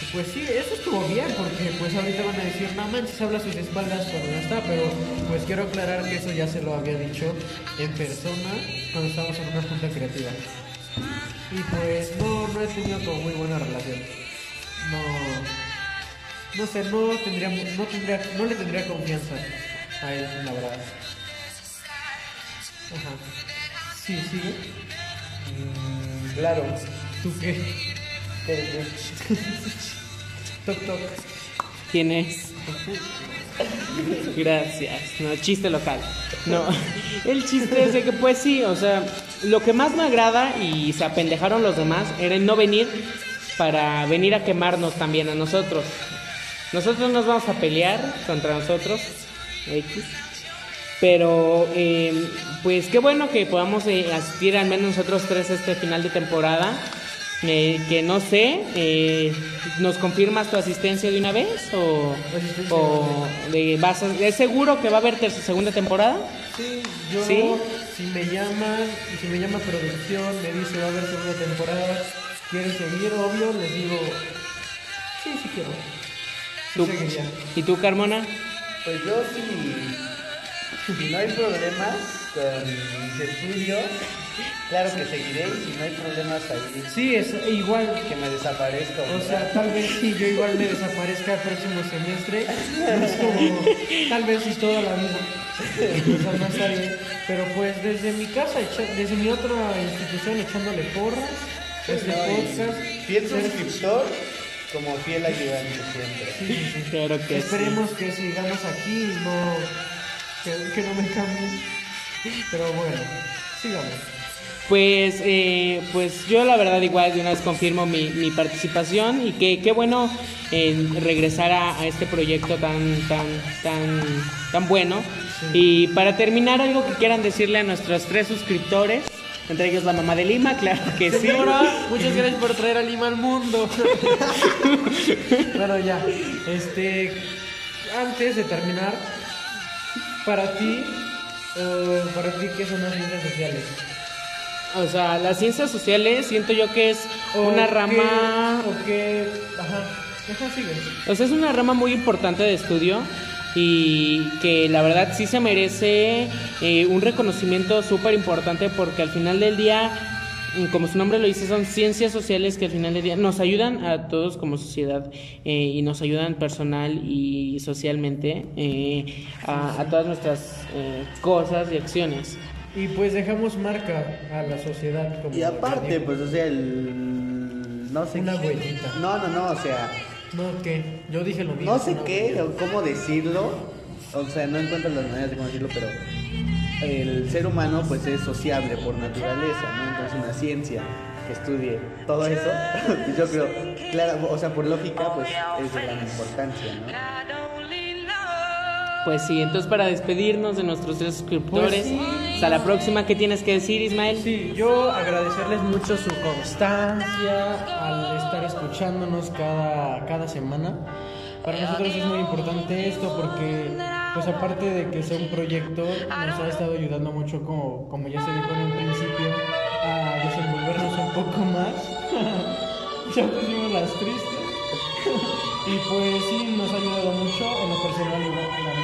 Speaker 2: Y pues sí, eso estuvo bien, porque pues ahorita van a decir, no manches, habla a sus espaldas cuando no está, pero pues quiero aclarar que eso ya se lo había dicho en persona cuando estábamos en una junta creativa. Y pues no, no he tenido como muy buena relación. No, no sé, no tendría, no tendría, no le tendría confianza a él, la verdad. Ajá. Sí, sigue.
Speaker 3: Claro.
Speaker 2: ¿Tú qué? [LAUGHS] Toc toc.
Speaker 1: ¿Quién es? Gracias. No, chiste local. No, [LAUGHS] el chiste es de que pues sí, o sea, lo que más me agrada y se apendejaron los demás era el no venir para venir a quemarnos también a nosotros. Nosotros nos vamos a pelear contra nosotros, X. Pero eh, pues qué bueno que podamos eh, asistir al menos nosotros tres este final de temporada. Eh, que no sé, eh, ¿nos confirmas tu asistencia de una vez? ¿O, o de, vas a- ¿Es seguro que va a haber tercera, segunda temporada?
Speaker 2: Sí, yo
Speaker 1: ¿Sí?
Speaker 2: si me llaman, si me llama producción, me dice va a haber segunda temporada, ¿quieres seguir? Obvio, les digo, sí, sí quiero. Sí
Speaker 1: ¿Tú-
Speaker 2: seguiría.
Speaker 1: ¿Y tú, Carmona?
Speaker 3: Pues yo si, si no hay problemas con mis estudios, claro que seguiré y si no hay problemas ahí
Speaker 2: Sí, es igual.
Speaker 3: que me desaparezco.
Speaker 2: O
Speaker 3: ¿verdad?
Speaker 2: sea, tal vez si yo igual me desaparezca el próximo semestre, no es como, tal vez si toda la vida, o sea, no está bien. Pero pues desde mi casa, desde mi otra institución echándole porras, este
Speaker 3: No, y
Speaker 2: podcast,
Speaker 3: Fiel
Speaker 2: ser-
Speaker 3: suscriptor como fiel ayudante siempre.
Speaker 1: Claro que sí.
Speaker 2: Esperemos que sigamos aquí y no, que, que no me cambien. Pero bueno, sigamos.
Speaker 1: Pues, eh, pues yo la verdad igual de una vez confirmo mi, mi participación y que qué bueno eh, regresar a, a este proyecto tan, tan, tan, tan bueno. Y para terminar, algo que quieran decirle a nuestros tres suscriptores, entre ellos la mamá de Lima, claro que sí.
Speaker 2: Señora, muchas gracias por traer a Lima al mundo. bueno, ya. Este, antes de terminar, para ti, eh, para ti, ¿qué son las ciencias sociales?
Speaker 1: O sea, las ciencias sociales siento yo que es
Speaker 2: ¿O
Speaker 1: una rama
Speaker 2: o qué, ajá, sigue.
Speaker 1: O sea, es una rama muy importante de estudio y que la verdad sí se merece eh, un reconocimiento súper importante porque al final del día, mm, como su nombre lo dice, son ciencias sociales que al final del día nos ayudan a todos como sociedad eh, y nos ayudan personal y socialmente eh, a, a todas nuestras eh, cosas y acciones.
Speaker 2: Y pues dejamos marca a la sociedad. Como
Speaker 3: Y aparte, pues, o sea, el. No sé
Speaker 2: Una huellita.
Speaker 3: No, no, no, o sea,
Speaker 2: No, ¿qué? Yo dije lo mismo.
Speaker 3: no sé qué o cómo decirlo. O sea, no encuentro las maneras de cómo decirlo, pero el ser humano, pues, es sociable por naturaleza, ¿no? Entonces, una ciencia que estudie todo eso, [LAUGHS] yo creo, claro, o sea, por lógica, pues, es de gran importancia, ¿no?
Speaker 1: Pues sí, entonces para despedirnos de nuestros tres suscriptores,
Speaker 2: Pues sí.
Speaker 1: hasta la próxima, ¿qué tienes que decir, Ismael?
Speaker 2: Sí, yo agradecerles mucho su constancia al estar escuchándonos cada, cada semana. Para nosotros es muy importante esto porque, pues aparte de que sea un proyecto, nos ha estado ayudando mucho, como, como ya se dijo en un principio, a desenvolvernos un poco más. [LAUGHS] ya pusimos las tristes. [LAUGHS] y pues sí, nos ha ayudado mucho en lo personal igual.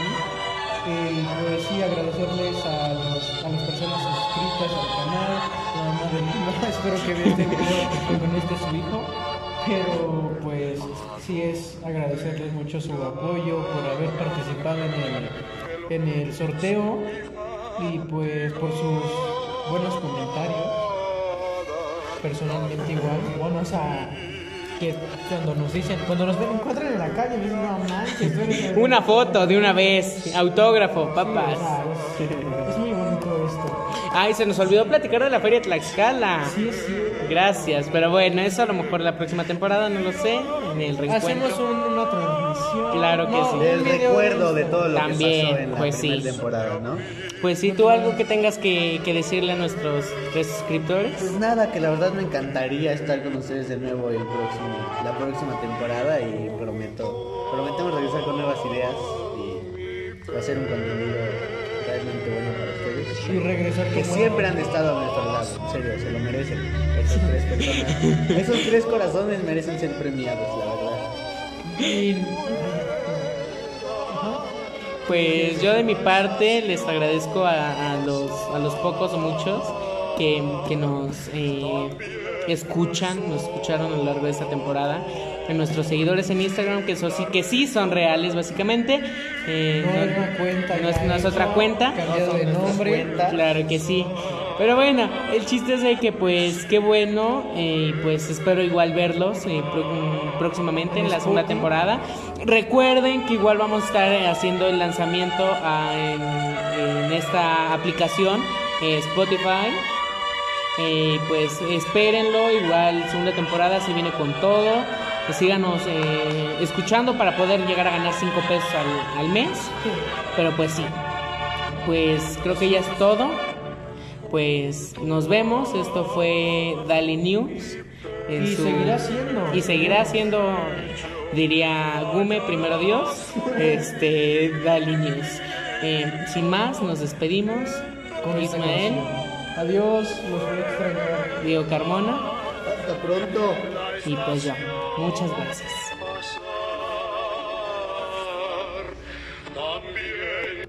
Speaker 2: Eh, pues sí, agradecerles a, los- a las personas suscritas al canal, la mamá de [LAUGHS] espero que vea este video con este su hijo. Pero pues sí es agradecerles mucho su apoyo por haber participado en el, en el sorteo y pues por sus buenos comentarios. Personalmente igual, o sea, que cuando nos dicen, cuando nos ven, encuentran en la calle, me dicen, no manches, tú eres el-".
Speaker 1: Una foto de una vez, autógrafo,
Speaker 2: Sí, o
Speaker 1: papas.
Speaker 2: sea, es, es muy bonito esto.
Speaker 1: Ay, se nos olvidó platicar de la Feria Tlaxcala.
Speaker 2: Sí, sí.
Speaker 1: Gracias, pero bueno, eso a lo mejor la próxima temporada, no lo sé, en el reencuentro.
Speaker 2: Hacemos un-.
Speaker 1: Claro que sí.
Speaker 4: El recuerdo de todo lo
Speaker 1: También,
Speaker 4: que pasó en la
Speaker 1: pues
Speaker 4: primera
Speaker 1: sí.
Speaker 4: temporada, ¿no?
Speaker 1: Pues sí, tú algo que tengas que, que decirle a nuestros tres suscriptores.
Speaker 4: Pues nada, que la verdad me encantaría estar con ustedes de nuevo el próximo, la próxima temporada y prometo, prometemos regresar con nuevas ideas y hacer un contenido realmente bueno para ustedes.
Speaker 2: Y regresar
Speaker 4: Que
Speaker 2: como-
Speaker 4: siempre han estado a nuestro lado, en serio, se lo merecen. Esas tres personas, [LAUGHS] esos tres corazones merecen ser premiados, la verdad.
Speaker 2: Y-
Speaker 1: Pues yo de mi parte les agradezco a, a los, a los pocos o muchos que, que nos eh, escuchan, nos escucharon a lo largo de esta temporada. A nuestros seguidores en Instagram, que eso sí, que sí son reales básicamente. Eh,
Speaker 2: No es cuenta
Speaker 1: no es,
Speaker 2: ya
Speaker 1: no es otra
Speaker 2: hecha,
Speaker 1: cuenta.
Speaker 2: de nombre.
Speaker 1: Claro que sí. Pero bueno, el chiste es de que pues qué bueno eh, pues espero igual verlos eh, próximamente en la segunda temporada. Recuerden que igual vamos a estar eh, haciendo el lanzamiento ah, en, en esta aplicación eh, Spotify. Eh, pues espérenlo, igual segunda temporada se viene con todo. Pues síganos escuchando para poder llegar a ganar 5 pesos al, al mes. Pero pues sí, pues creo que ya es todo. Pues nos vemos. Esto fue Dali News. en
Speaker 2: Y seguirá siendo.
Speaker 1: Y seguirá siendo, diría Gume, primero Dios. Este, Dali News. Eh, sin más, nos despedimos.
Speaker 2: Con
Speaker 1: Ismael.
Speaker 2: Adiós, los voy a extrañar.
Speaker 1: Diego Carmona.
Speaker 4: Hasta pronto.
Speaker 1: Y pues yo. Muchas gracias.
Speaker 5: También